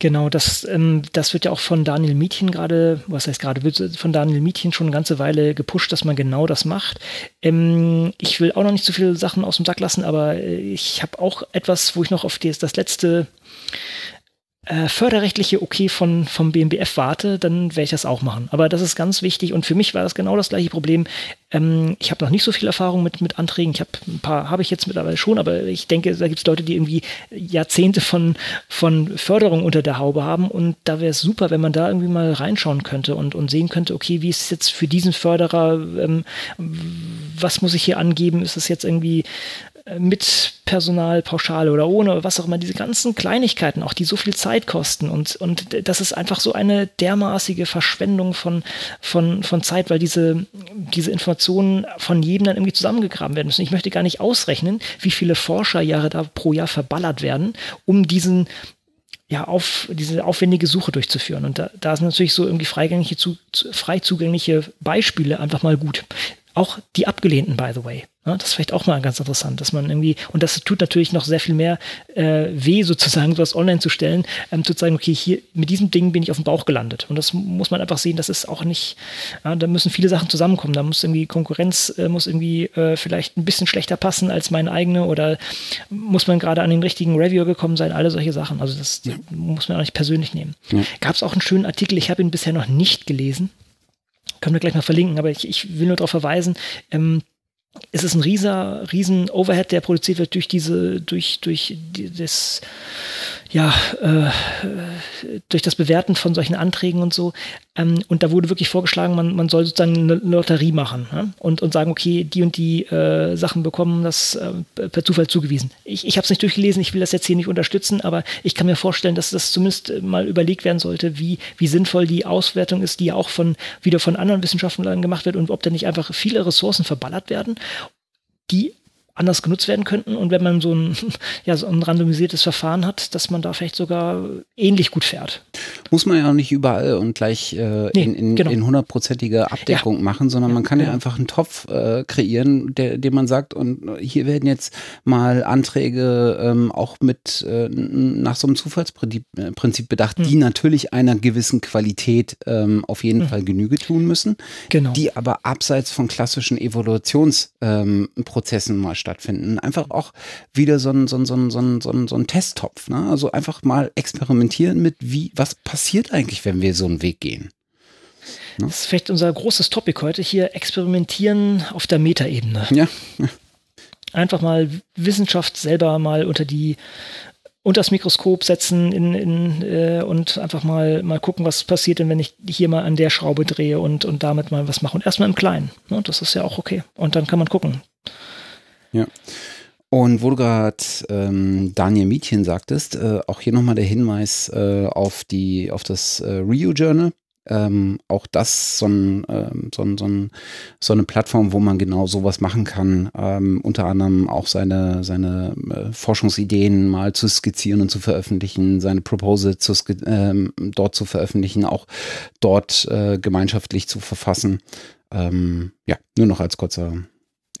Genau, das, ähm, das wird ja auch von Daniel Mietchen gerade, was heißt gerade, wird von Daniel Mietchen schon eine ganze Weile gepusht, dass man genau das macht. Ähm, ich will auch noch nicht so viele Sachen aus dem Sack lassen, aber äh, ich habe auch etwas, wo ich noch auf das, das letzte äh, förderrechtliche Okay von, vom BMBF warte, dann werde ich das auch machen. Aber das ist ganz wichtig und für mich war das genau das gleiche Problem. Ähm, ich habe noch nicht so viel Erfahrung mit, mit Anträgen. Ich habe ein paar, habe ich jetzt mittlerweile schon, aber ich denke, da gibt es Leute, die irgendwie Jahrzehnte von, von Förderung unter der Haube haben und da wäre es super, wenn man da irgendwie mal reinschauen könnte und, und sehen könnte, okay, wie ist es jetzt für diesen Förderer, ähm, was muss ich hier angeben? Ist es jetzt irgendwie mit Personal, Pauschale oder ohne, was auch immer, diese ganzen Kleinigkeiten, auch die so viel Zeit kosten und, und das ist einfach so eine dermaßige Verschwendung von, von, von Zeit, weil diese, diese Informationen von jedem dann irgendwie zusammengegraben werden müssen. Ich möchte gar nicht ausrechnen, wie viele Forscherjahre da pro Jahr verballert werden, um diesen ja, auf diese aufwendige Suche durchzuführen. Und da, da sind natürlich so irgendwie freigängige, zu, frei zugängliche Beispiele einfach mal gut. Auch die abgelehnten, by the way. Ja, das ist vielleicht auch mal ganz interessant, dass man irgendwie, und das tut natürlich noch sehr viel mehr äh, weh, sozusagen, sowas online zu stellen, ähm, zu zeigen, okay, hier mit diesem Ding bin ich auf dem Bauch gelandet. Und das muss man einfach sehen, das ist auch nicht, ja, da müssen viele Sachen zusammenkommen. Da muss irgendwie Konkurrenz, äh, muss irgendwie äh, vielleicht ein bisschen schlechter passen als meine eigene oder muss man gerade an den richtigen Reviewer gekommen sein, alle solche Sachen. Also das ja. muss man auch nicht persönlich nehmen. Ja. Gab es auch einen schönen Artikel, ich habe ihn bisher noch nicht gelesen. Können wir gleich mal verlinken, aber ich, ich will nur darauf verweisen, ähm, es ist ein rieser, riesen Overhead, der produziert wird durch diese, durch, durch das, ja, äh, durch das Bewerten von solchen Anträgen und so. Ähm, und da wurde wirklich vorgeschlagen, man, man soll sozusagen eine Lotterie machen ja? und, und sagen, okay, die und die äh, Sachen bekommen das äh, per Zufall zugewiesen. Ich, ich habe es nicht durchgelesen, ich will das jetzt hier nicht unterstützen, aber ich kann mir vorstellen, dass das zumindest mal überlegt werden sollte, wie, wie sinnvoll die Auswertung ist, die ja auch von, wieder von anderen Wissenschaftlern gemacht wird und ob da nicht einfach viele Ressourcen verballert werden, die anders genutzt werden könnten und wenn man so ein, ja, so ein randomisiertes Verfahren hat, dass man da vielleicht sogar ähnlich gut fährt. Muss man ja auch nicht überall und gleich äh, nee, in, in, genau. in hundertprozentiger Abdeckung ja. machen, sondern man kann ja, ja einfach einen Topf äh, kreieren, der, dem man sagt, und hier werden jetzt mal Anträge ähm, auch mit äh, nach so einem Zufallsprinzip äh, Prinzip bedacht, hm. die natürlich einer gewissen Qualität ähm, auf jeden hm. Fall Genüge tun müssen, genau. die aber abseits von klassischen Evolutionsprozessen ähm, mal stattfinden. Einfach auch wieder so ein, so ein, so ein, so ein, so ein, so ein Testtopf. Ne? Also einfach mal experimentieren mit, wie, was passiert eigentlich, wenn wir so einen Weg gehen. Ne? Das ist vielleicht unser großes Topic heute hier, experimentieren auf der Metaebene. Ja. Einfach mal Wissenschaft selber mal unter die unter das Mikroskop setzen in, in, äh, und einfach mal, mal gucken, was passiert denn, wenn ich hier mal an der Schraube drehe und, und damit mal was mache. Und erstmal im Kleinen. Ne? Das ist ja auch okay. Und dann kann man gucken. Ja. Und wo du gerade ähm, Daniel Mietchen sagtest, äh, auch hier nochmal der Hinweis äh, auf, die, auf das äh, Rio Journal. Ähm, auch das so, ein, ähm, so, ein, so, eine Plattform, wo man genau sowas machen kann. Ähm, unter anderem auch seine, seine äh, Forschungsideen mal zu skizzieren und zu veröffentlichen, seine Proposal zu ähm, dort zu veröffentlichen, auch dort äh, gemeinschaftlich zu verfassen. Ähm, ja, nur noch als kurzer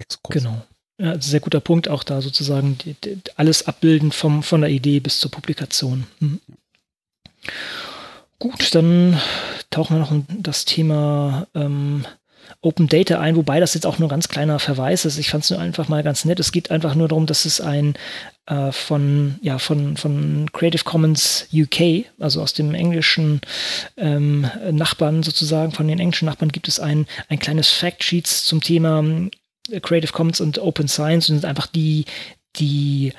Exkurs. Genau. Ja, sehr guter Punkt, auch da sozusagen die, die, alles abbilden vom, von der Idee bis zur Publikation. Mhm. Gut, dann tauchen wir noch in das Thema ähm, Open Data ein, wobei das jetzt auch nur ein ganz kleiner Verweis ist. Ich fand es nur einfach mal ganz nett. Es geht einfach nur darum, dass es ein äh, von, ja, von, von Creative Commons UK, also aus dem englischen ähm, Nachbarn sozusagen, von den englischen Nachbarn gibt es ein, ein kleines Factsheets zum Thema Creative Commons und Open Science sind einfach die, die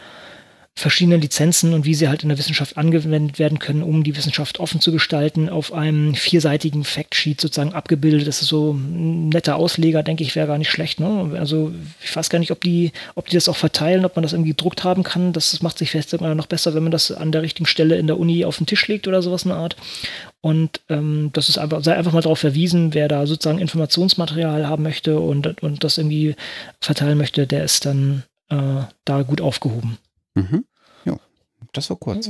verschiedenen Lizenzen und wie sie halt in der Wissenschaft angewendet werden können, um die Wissenschaft offen zu gestalten, auf einem vierseitigen Factsheet sozusagen abgebildet. Das ist so ein netter Ausleger, denke ich, wäre gar nicht schlecht. Ne? Also ich weiß gar nicht, ob die, ob die das auch verteilen, ob man das irgendwie gedruckt haben kann. Das macht sich vielleicht noch besser, wenn man das an der richtigen Stelle in der Uni auf den Tisch legt oder sowas in der Art. Und ähm, das ist einfach, sei einfach mal darauf verwiesen, wer da sozusagen Informationsmaterial haben möchte und, und das irgendwie verteilen möchte, der ist dann äh, da gut aufgehoben. Mhm. Ja, das war kurz.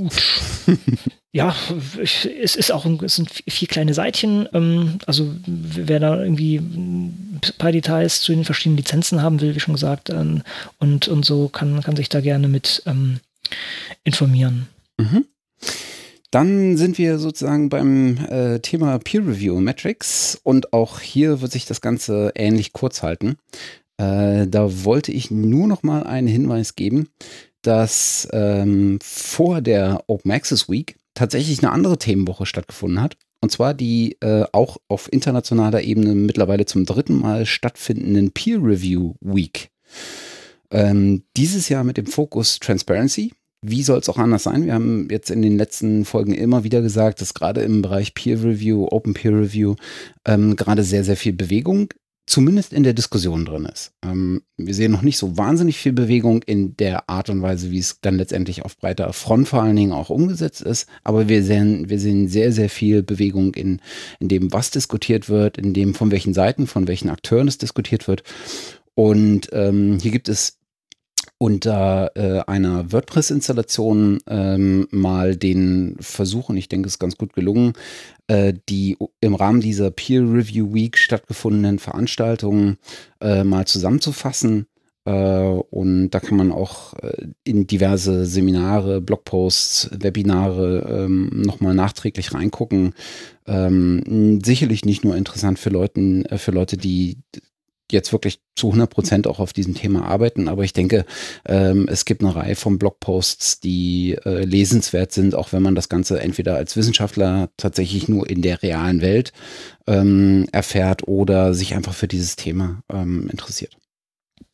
ja, es ist auch ein, es sind vier kleine Seitchen. Ähm, also wer da irgendwie ein paar Details zu den verschiedenen Lizenzen haben will, wie schon gesagt, ähm, und, und so kann, kann sich da gerne mit ähm, informieren. Mhm. Dann sind wir sozusagen beim äh, Thema Peer Review Metrics und auch hier wird sich das Ganze ähnlich kurz halten. Äh, da wollte ich nur noch mal einen Hinweis geben, dass ähm, vor der Open Access Week tatsächlich eine andere Themenwoche stattgefunden hat. Und zwar die äh, auch auf internationaler Ebene mittlerweile zum dritten Mal stattfindenden Peer Review Week. Ähm, dieses Jahr mit dem Fokus Transparency wie soll es auch anders sein? Wir haben jetzt in den letzten Folgen immer wieder gesagt, dass gerade im Bereich Peer Review, Open Peer Review ähm, gerade sehr, sehr viel Bewegung zumindest in der Diskussion drin ist. Ähm, wir sehen noch nicht so wahnsinnig viel Bewegung in der Art und Weise, wie es dann letztendlich auf breiter Front vor allen Dingen auch umgesetzt ist. Aber wir sehen, wir sehen sehr, sehr viel Bewegung in, in dem, was diskutiert wird, in dem, von welchen Seiten, von welchen Akteuren es diskutiert wird. Und ähm, hier gibt es unter äh, einer WordPress-Installation ähm, mal den Versuch, und ich denke, es ist ganz gut gelungen, äh, die im Rahmen dieser Peer Review Week stattgefundenen Veranstaltungen äh, mal zusammenzufassen. Äh, und da kann man auch äh, in diverse Seminare, Blogposts, Webinare ähm, nochmal nachträglich reingucken. Ähm, sicherlich nicht nur interessant für Leuten, äh, für Leute, die jetzt wirklich zu 100 Prozent auch auf diesem Thema arbeiten. Aber ich denke, ähm, es gibt eine Reihe von Blogposts, die äh, lesenswert sind, auch wenn man das Ganze entweder als Wissenschaftler tatsächlich nur in der realen Welt ähm, erfährt oder sich einfach für dieses Thema ähm, interessiert.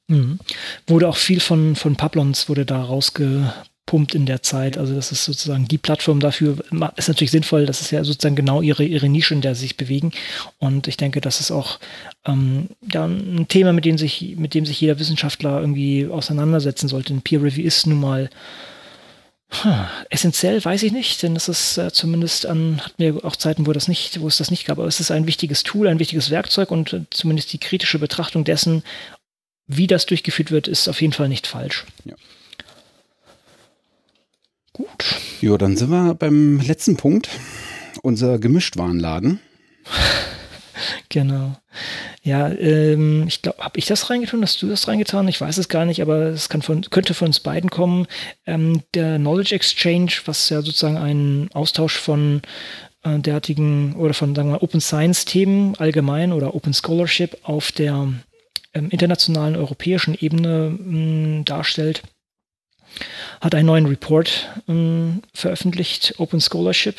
Mhm. Wurde auch viel von, von Pablons wurde da rausge, pumpt in der Zeit. Also das ist sozusagen die Plattform dafür. Ist natürlich sinnvoll, das ist ja sozusagen genau ihre, ihre Nische, in der sie sich bewegen. Und ich denke, das ist auch ähm, ja, ein Thema, mit dem, sich, mit dem sich jeder Wissenschaftler irgendwie auseinandersetzen sollte. Ein Peer Review ist nun mal essentiell weiß ich nicht, denn es ist äh, zumindest an, hatten wir auch Zeiten, wo das nicht, wo es das nicht gab, aber es ist ein wichtiges Tool, ein wichtiges Werkzeug und äh, zumindest die kritische Betrachtung dessen, wie das durchgeführt wird, ist auf jeden Fall nicht falsch. Ja. Gut. Jo, dann sind wir beim letzten Punkt. Unser Gemischtwarenladen. genau. Ja, ähm, ich glaube, habe ich das reingetan? Hast du das reingetan? Ich weiß es gar nicht, aber es von, könnte von uns beiden kommen. Ähm, der Knowledge Exchange, was ja sozusagen ein Austausch von äh, derartigen oder von sagen wir Open Science Themen allgemein oder Open Scholarship auf der ähm, internationalen europäischen Ebene mh, darstellt hat einen neuen Report ähm, veröffentlicht, Open Scholarship.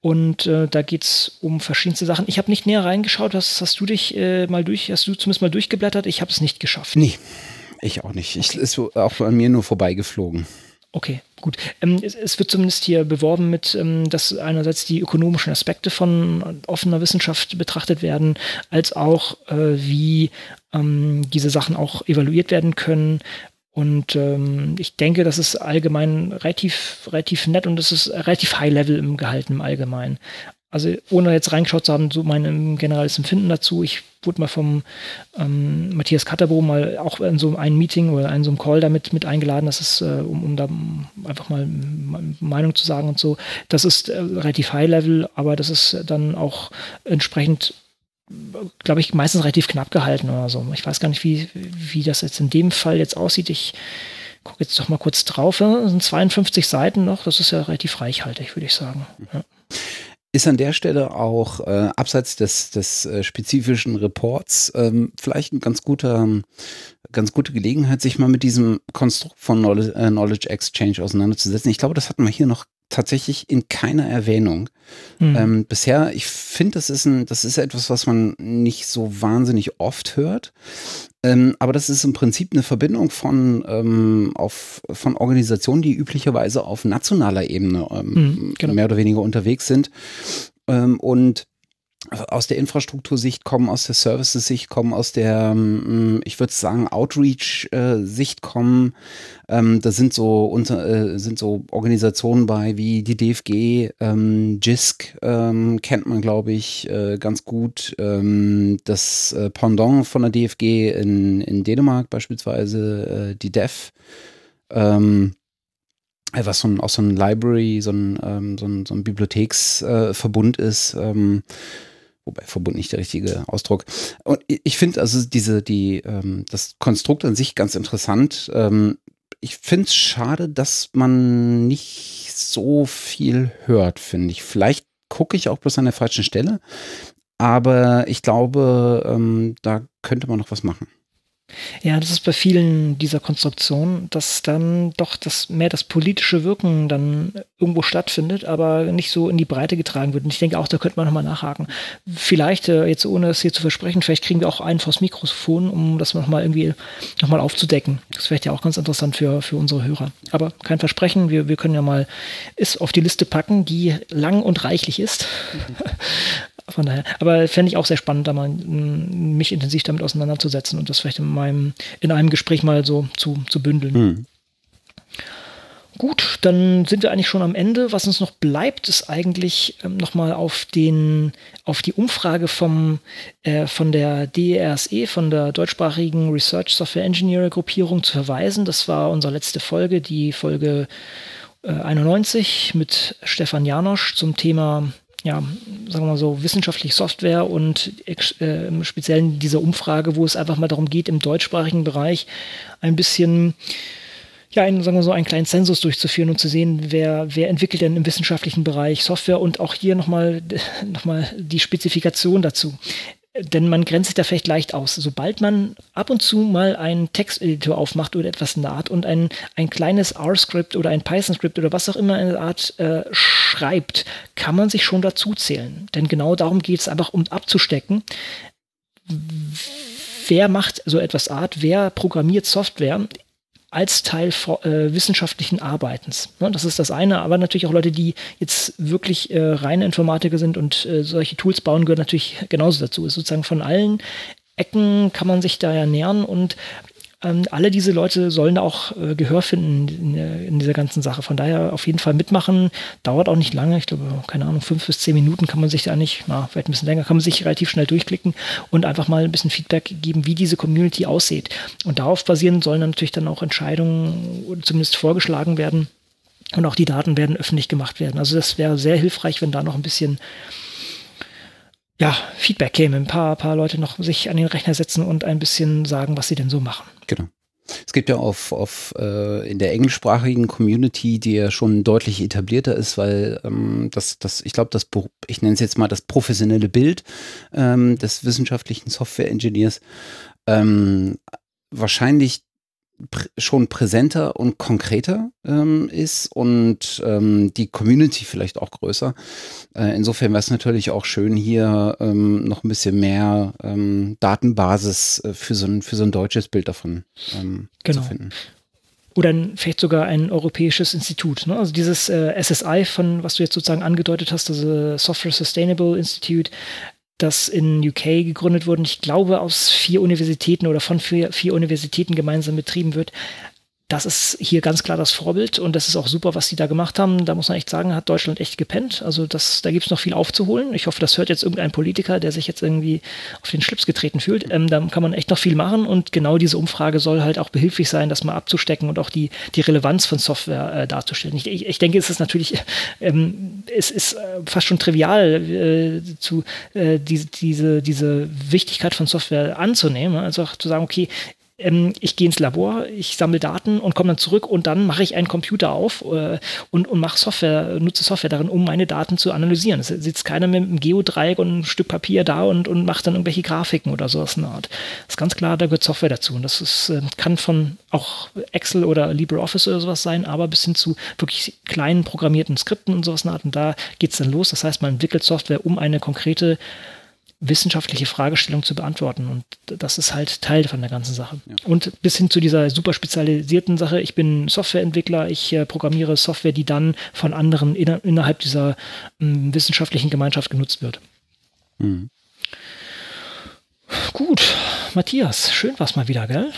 Und äh, da geht es um verschiedenste Sachen. Ich habe nicht näher reingeschaut. Hast, hast du dich äh, mal durch, hast du zumindest mal durchgeblättert? Ich habe es nicht geschafft. Nee, ich auch nicht. Okay. Ich ist auch an mir nur vorbeigeflogen. Okay, gut. Ähm, es, es, wird zumindest hier beworben mit, ähm, dass einerseits die ökonomischen Aspekte von offener Wissenschaft betrachtet werden, als auch äh, wie ähm, diese Sachen auch evaluiert werden können, und ähm, ich denke, das ist allgemein relativ, relativ nett und es ist relativ high level im Gehalten im Allgemeinen. Also ohne jetzt reingeschaut zu haben, so mein generelles Empfinden dazu. Ich wurde mal vom ähm, Matthias Katterbo mal auch in so einem Meeting oder in so einem Call damit mit eingeladen, das ist, äh, um, um da einfach mal Meinung zu sagen und so. Das ist äh, relativ high level, aber das ist dann auch entsprechend glaube ich, meistens relativ knapp gehalten oder so. Ich weiß gar nicht, wie, wie das jetzt in dem Fall jetzt aussieht. Ich gucke jetzt doch mal kurz drauf. Das sind 52 Seiten noch. Das ist ja relativ reichhaltig, würde ich sagen. Ja. Ist an der Stelle auch äh, abseits des, des äh, spezifischen Reports ähm, vielleicht ein ganz guter, ganz gute Gelegenheit, sich mal mit diesem Konstrukt von Knowledge, äh, Knowledge Exchange auseinanderzusetzen. Ich glaube, das hatten wir hier noch tatsächlich in keiner Erwähnung. Mhm. Ähm, bisher, ich finde, das ist ein, das ist etwas, was man nicht so wahnsinnig oft hört. Ähm, aber das ist im Prinzip eine Verbindung von, ähm, auf, von Organisationen, die üblicherweise auf nationaler Ebene mhm, genau. mehr oder weniger unterwegs sind. Ähm, und aus der Infrastruktursicht kommen, aus der Services-Sicht kommen, aus der, ähm, ich würde sagen, Outreach-Sicht kommen. Ähm, da sind so unter, äh, sind so Organisationen bei wie die DFG, ähm, JISC ähm, kennt man, glaube ich, äh, ganz gut. Ähm, das äh, Pendant von der DFG in, in Dänemark beispielsweise, äh, die DEF. Ähm, was so ein, auch so ein Library, so ein, ähm, so ein, so ein Bibliotheksverbund ist. Ähm, wobei Verbund nicht der richtige Ausdruck. Und ich finde also diese, die, ähm, das Konstrukt an sich ganz interessant. Ähm, ich finde es schade, dass man nicht so viel hört, finde ich. Vielleicht gucke ich auch bloß an der falschen Stelle, aber ich glaube, ähm, da könnte man noch was machen. Ja, das ist bei vielen dieser Konstruktionen, dass dann doch das mehr das politische Wirken dann irgendwo stattfindet, aber nicht so in die Breite getragen wird. Und ich denke auch, da könnte man nochmal nachhaken. Vielleicht, äh, jetzt ohne das hier zu versprechen, vielleicht kriegen wir auch einen vors Mikrofon, um das nochmal irgendwie nochmal aufzudecken. Das wäre ja auch ganz interessant für, für unsere Hörer. Aber kein Versprechen, wir, wir können ja mal es auf die Liste packen, die lang und reichlich ist. Mhm. Von daher. Aber fände ich auch sehr spannend, da mal mich intensiv damit auseinanderzusetzen und das vielleicht in meinem, in einem Gespräch mal so zu, zu bündeln. Hm. Gut, dann sind wir eigentlich schon am Ende. Was uns noch bleibt, ist eigentlich ähm, nochmal auf den, auf die Umfrage vom, äh, von der DRSE, von der deutschsprachigen Research Software Engineer Gruppierung zu verweisen. Das war unsere letzte Folge, die Folge äh, 91 mit Stefan Janosch zum Thema ja, sagen wir mal so, wissenschaftliche Software und äh, im Speziellen diese Umfrage, wo es einfach mal darum geht, im deutschsprachigen Bereich ein bisschen ja, einen, sagen wir so, einen kleinen Zensus durchzuführen und zu sehen, wer, wer entwickelt denn im wissenschaftlichen Bereich Software und auch hier nochmal noch mal die Spezifikation dazu denn man grenzt sich da vielleicht leicht aus. Sobald man ab und zu mal einen Texteditor aufmacht oder etwas in der Art und ein, ein kleines R-Script oder ein Python-Script oder was auch immer in der Art äh, schreibt, kann man sich schon dazu zählen. Denn genau darum geht es einfach, um abzustecken, wer macht so etwas Art, wer programmiert Software als Teil äh, wissenschaftlichen Arbeitens. Ne, das ist das eine, aber natürlich auch Leute, die jetzt wirklich äh, reine Informatiker sind und äh, solche Tools bauen, gehören natürlich genauso dazu. Ist sozusagen von allen Ecken kann man sich da ja nähern und ähm, alle diese Leute sollen auch äh, Gehör finden in, in, dieser ganzen Sache. Von daher auf jeden Fall mitmachen. Dauert auch nicht lange. Ich glaube, keine Ahnung, fünf bis zehn Minuten kann man sich da nicht, na, vielleicht ein bisschen länger, kann man sich relativ schnell durchklicken und einfach mal ein bisschen Feedback geben, wie diese Community aussieht. Und darauf basierend sollen dann natürlich dann auch Entscheidungen zumindest vorgeschlagen werden. Und auch die Daten werden öffentlich gemacht werden. Also das wäre sehr hilfreich, wenn da noch ein bisschen ja, Feedback käme, ein paar, paar Leute noch sich an den Rechner setzen und ein bisschen sagen, was sie denn so machen. Genau. Es gibt ja auf, auf äh, in der englischsprachigen Community, die ja schon deutlich etablierter ist, weil ähm, das, das, ich glaube, das, ich nenne es jetzt mal das professionelle Bild ähm, des wissenschaftlichen Software-Engineers ähm, wahrscheinlich pr schon präsenter und konkreter ähm, ist und ähm, die Community vielleicht auch größer. Äh, insofern wäre es natürlich auch schön, hier ähm, noch ein bisschen mehr ähm, Datenbasis äh, für, so ein, für so ein deutsches Bild davon ähm, genau. zu finden oder vielleicht sogar ein europäisches Institut. Ne? Also dieses äh, SSI, von was du jetzt sozusagen angedeutet hast, das Software Sustainable Institute, das in UK gegründet wurde, ich glaube aus vier Universitäten oder von vier, vier Universitäten gemeinsam betrieben wird, das ist hier ganz klar das Vorbild und das ist auch super, was die da gemacht haben. Da muss man echt sagen, hat Deutschland echt gepennt. Also das, da gibt es noch viel aufzuholen. Ich hoffe, das hört jetzt irgendein Politiker, der sich jetzt irgendwie auf den Schlips getreten fühlt. Ähm, da kann man echt noch viel machen und genau diese Umfrage soll halt auch behilflich sein, das mal abzustecken und auch die, die Relevanz von Software äh, darzustellen. Ich, ich, ich, denke, es ist natürlich, ähm, es ist äh, fast schon trivial, äh, zu, äh, die, diese, diese Wichtigkeit von Software anzunehmen. Also auch zu sagen, okay, ähm, ich gehe ins Labor, ich sammle Daten und komme dann zurück und dann mache ich einen Computer auf äh, und, und mache Software, nutze Software darin, um meine Daten zu analysieren. Es sitzt keiner mit einem Geodreieck und ein Stück Papier da und, und macht dann irgendwelche Grafiken oder sowas in der Art. Das ist ganz klar, da gehört Software dazu. Und das ist, äh, kann von auch Excel oder LibreOffice oder sowas sein, aber bis hin zu wirklich kleinen programmierten Skripten und sowas in der Art. Und da geht es dann los. Das heißt, man entwickelt Software, um eine konkrete wissenschaftliche Fragestellung zu beantworten. Und das ist halt Teil von der ganzen Sache. Ja. Und bis hin zu dieser super spezialisierten Sache, ich bin Softwareentwickler, ich äh, programmiere Software, die dann von anderen inner, innerhalb dieser äh, wissenschaftlichen Gemeinschaft genutzt wird. Mhm. Gut, Matthias, schön war es mal wieder, gell?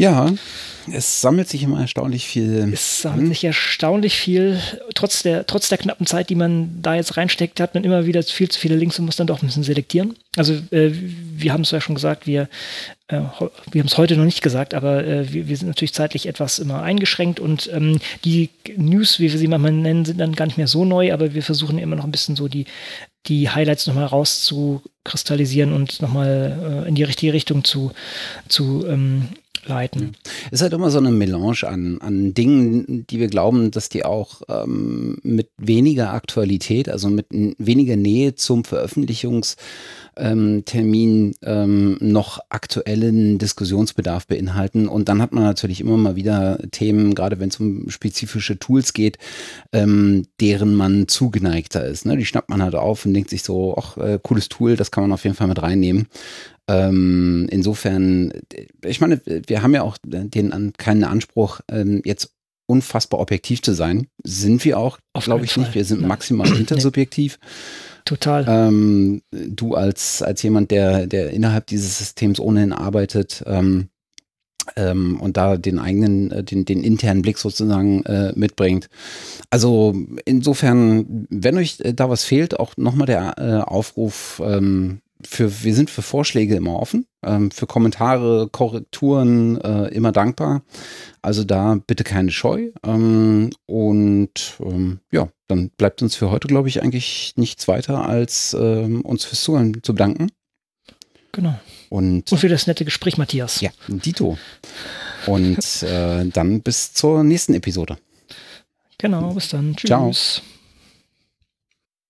Ja, es sammelt sich immer erstaunlich viel. Es sammelt sich erstaunlich viel. Trotz der, trotz der knappen Zeit, die man da jetzt reinsteckt, hat man immer wieder viel zu viele Links und muss dann doch ein bisschen selektieren. Also äh, wir haben es ja schon gesagt, wir, äh, wir haben es heute noch nicht gesagt, aber äh, wir, wir, sind natürlich zeitlich etwas immer eingeschränkt und ähm, die News, wie wir sie manchmal nennen, sind dann gar nicht mehr so neu, aber wir versuchen immer noch ein bisschen so die, die Highlights nochmal rauszukristallisieren und nochmal äh, in die richtige Richtung zu, zu ähm, leiten. Es ist halt immer so eine Melange an, an Dingen, die wir glauben, dass die auch ähm, mit weniger Aktualität, also mit weniger Nähe zum Veröffentlichungstermin ähm, noch aktuellen Diskussionsbedarf beinhalten. Und dann hat man natürlich immer mal wieder Themen, gerade wenn es um spezifische Tools geht, ähm, deren man zugeneigter ist. Ne? Die schnappt man halt auf und denkt sich so, ach, äh, cooles Tool, das kann man auf jeden Fall mit reinnehmen. Ähm, insofern, ich meine, wir haben ja auch den keinen Anspruch, ähm, jetzt unfassbar objektiv zu sein. Sind wir auch, glaube ich, Fall. nicht. Wir sind maximal intersubjektiv. Total. Ähm, du als, als jemand, der, der innerhalb dieses Systems ohnehin arbeitet, ähm, ähm, und da den eigenen, äh, den, den internen Blick sozusagen äh, mitbringt. Also insofern, wenn euch äh, da was fehlt, auch nochmal der äh, Aufruf, ähm, für, wir sind für Vorschläge immer offen, ähm, für Kommentare, Korrekturen äh, immer dankbar. Also da bitte keine Scheu. Ähm, und ähm, ja, dann bleibt uns für heute, glaube ich, eigentlich nichts weiter, als ähm, uns fürs Zuhören zu bedanken. Genau. Und, und für das nette Gespräch, Matthias. Ja, Dito. Und äh, dann bis zur nächsten Episode. Genau, bis dann. Tschüss. Ciao.